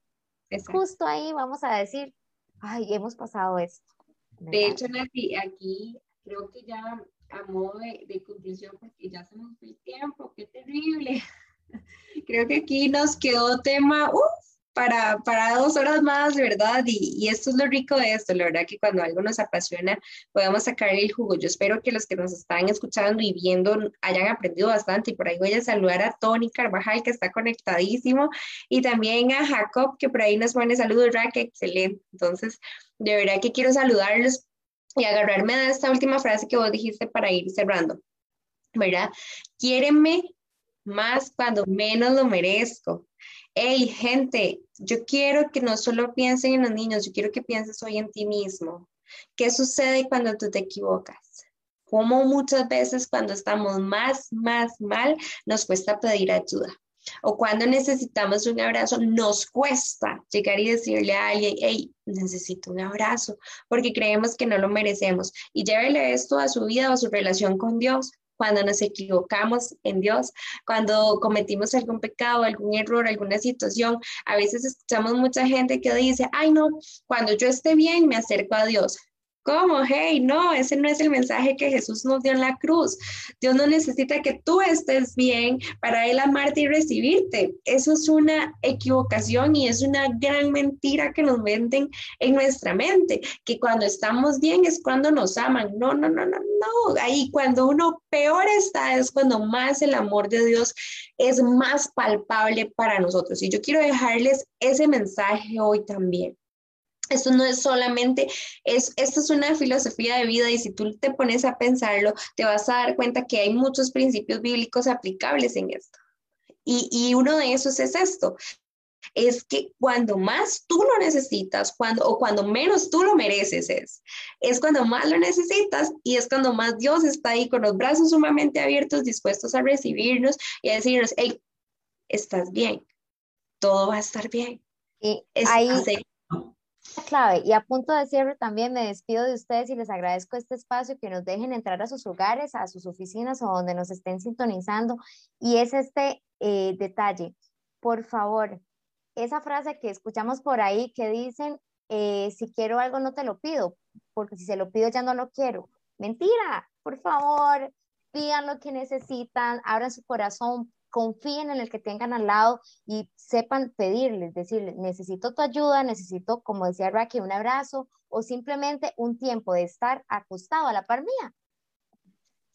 S3: justo ahí vamos a decir, ay, hemos pasado esto.
S2: De hecho, Nancy, aquí creo que ya a modo de, conclusión, porque ya se nos fue el tiempo, qué terrible. Creo que aquí nos quedó tema, uff, para, para dos horas más, ¿verdad? Y, esto es lo rico de esto, la verdad que cuando algo nos apasiona podemos sacar el jugo. Yo espero que los que nos están escuchando y viendo hayan aprendido bastante y por ahí voy a saludar a Tony Carvajal que está conectadísimo y también a Jacob que por ahí nos pone saludos, Rack, excelente. Entonces, de verdad que quiero saludarlos y agarrarme de esta última frase que vos dijiste para ir cerrando, ¿verdad? Quiéreme más cuando menos lo merezco hey, gente, yo quiero que no solo piensen en los niños, yo quiero que pienses hoy en ti mismo. ¿Qué sucede cuando tú te equivocas? Como muchas veces cuando estamos más, más mal, nos cuesta pedir ayuda. O cuando necesitamos un abrazo, nos cuesta llegar y decirle a alguien, hey, necesito un abrazo, porque creemos que no lo merecemos. Y llévele esto a su vida o a su relación con Dios cuando nos equivocamos en Dios, cuando cometimos algún pecado, algún error, alguna situación. A veces escuchamos mucha gente que dice, ay no, cuando yo esté bien me acerco a Dios. ¿Cómo? Hey, no, ese no es el mensaje que Jesús nos dio en la cruz. Dios no necesita que tú estés bien para Él amarte y recibirte. Eso es una equivocación y es una gran mentira que nos venden en nuestra mente, que cuando estamos bien es cuando nos aman. No, no, no, no, no. Ahí cuando uno peor está es cuando más el amor de Dios es más palpable para nosotros. Y yo quiero dejarles ese mensaje hoy también. Esto no es solamente, es, esto es una filosofía de vida y si tú te pones a pensarlo, te vas a dar cuenta que hay muchos principios bíblicos aplicables en esto. Y, y uno de esos es esto, es que cuando más tú lo necesitas, cuando, o cuando menos tú lo mereces es, es cuando más lo necesitas y es cuando más Dios está ahí con los brazos sumamente abiertos, dispuestos a recibirnos y a decirnos, hey, estás bien, todo va a estar bien.
S3: Y ahí, clave. Y a punto de cierre también me despido de ustedes y les agradezco este espacio que nos dejen entrar a sus hogares, a sus oficinas o donde nos estén sintonizando. Y es este eh, detalle. Por favor, esa frase que escuchamos por ahí que dicen, eh, si quiero algo no te lo pido, porque si se lo pido ya no lo quiero. Mentira, por favor, pidan lo que necesitan, abran su corazón, confíen en el que tengan al lado y sepan pedirles, decirles, necesito tu ayuda, necesito, como decía Raquel, un abrazo o simplemente un tiempo de estar acostado a la par mía.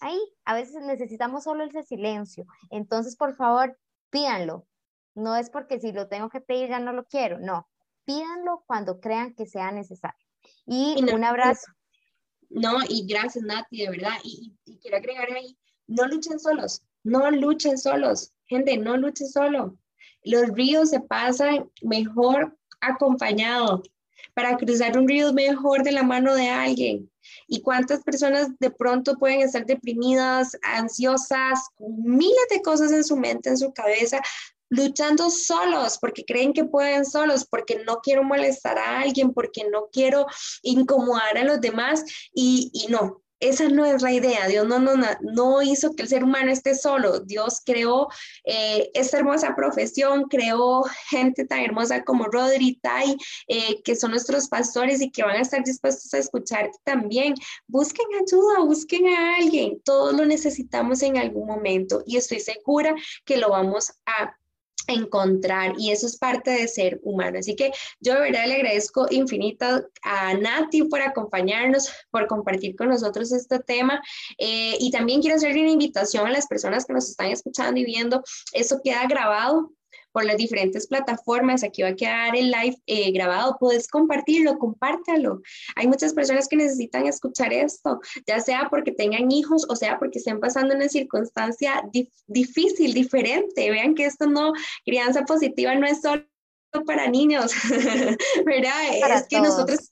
S3: Ahí, a veces necesitamos solo ese silencio. Entonces, por favor, pídanlo. No es porque si lo tengo que pedir ya no lo quiero, no. Pídanlo cuando crean que sea necesario. Y, un abrazo.
S2: No, y gracias Nati, de verdad. Y, y, quiero agregar ahí, no luchen solos, no luchen solos. Gente, no luchen solo. Los ríos se pasan mejor acompañado. Para cruzar un río mejor de la mano de alguien. ¿Y cuántas personas de pronto pueden estar deprimidas, ansiosas, con miles de cosas en su mente, en su cabeza, luchando solos porque creen que pueden solos, porque no quiero molestar a alguien, porque no quiero incomodar a los demás y, y no, esa no es la idea. Dios no, no, no hizo que el ser humano esté solo. Dios creó eh, esta hermosa profesión, creó gente tan hermosa como Rodri Tai, eh, que son nuestros pastores y que van a estar dispuestos a escucharte también. Busquen ayuda, busquen a alguien. Todos lo necesitamos en algún momento y estoy segura que lo vamos a encontrar y eso es parte de ser humano. Así que yo de verdad le agradezco infinito a Nati por acompañarnos, por compartir con nosotros este tema eh, y también quiero hacerle una invitación a las personas que nos están escuchando y viendo. Eso queda grabado por las diferentes plataformas. Aquí va a quedar el live eh, grabado. Puedes compartirlo, compártalo. Hay muchas personas que necesitan escuchar esto, ya sea porque tengan hijos o sea porque estén pasando una circunstancia difícil, diferente. Vean que esto no, crianza positiva no es solo para niños, ¿verdad? es que nosotros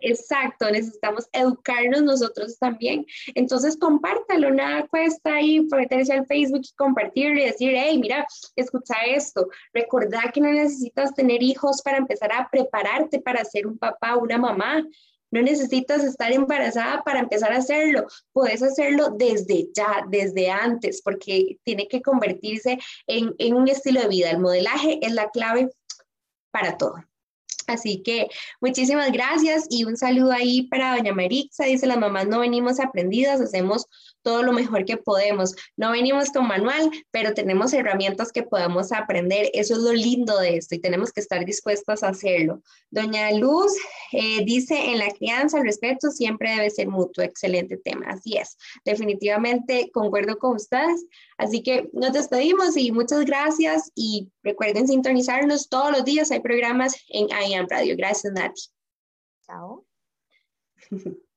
S2: Exacto, necesitamos educarnos nosotros también. Entonces, compártalo, nada cuesta ahí meterse al Facebook y compartirlo y decir, hey, mira, escucha esto. Recordar que no necesitas tener hijos para empezar a prepararte para ser un papá o una mamá. No necesitas estar embarazada para empezar a hacerlo. Puedes hacerlo desde ya, desde antes, porque tiene que convertirse en, en un estilo de vida. El modelaje es la clave para todo. Así que muchísimas gracias y un saludo ahí para doña Marixa. Dice, las mamás no venimos aprendidas, hacemos todo lo mejor que podemos. No venimos con manual, pero tenemos herramientas que podemos aprender. Eso es lo lindo de esto y tenemos que estar dispuestos a hacerlo. Doña Luz eh, dice, en la crianza el respeto siempre debe ser mutuo. Excelente tema. Así es. Definitivamente concuerdo con ustedes. Así que nos despedimos y muchas gracias y recuerden sintonizarnos todos los días. Hay programas en IAM Radio. Gracias, Nati.
S3: Chao.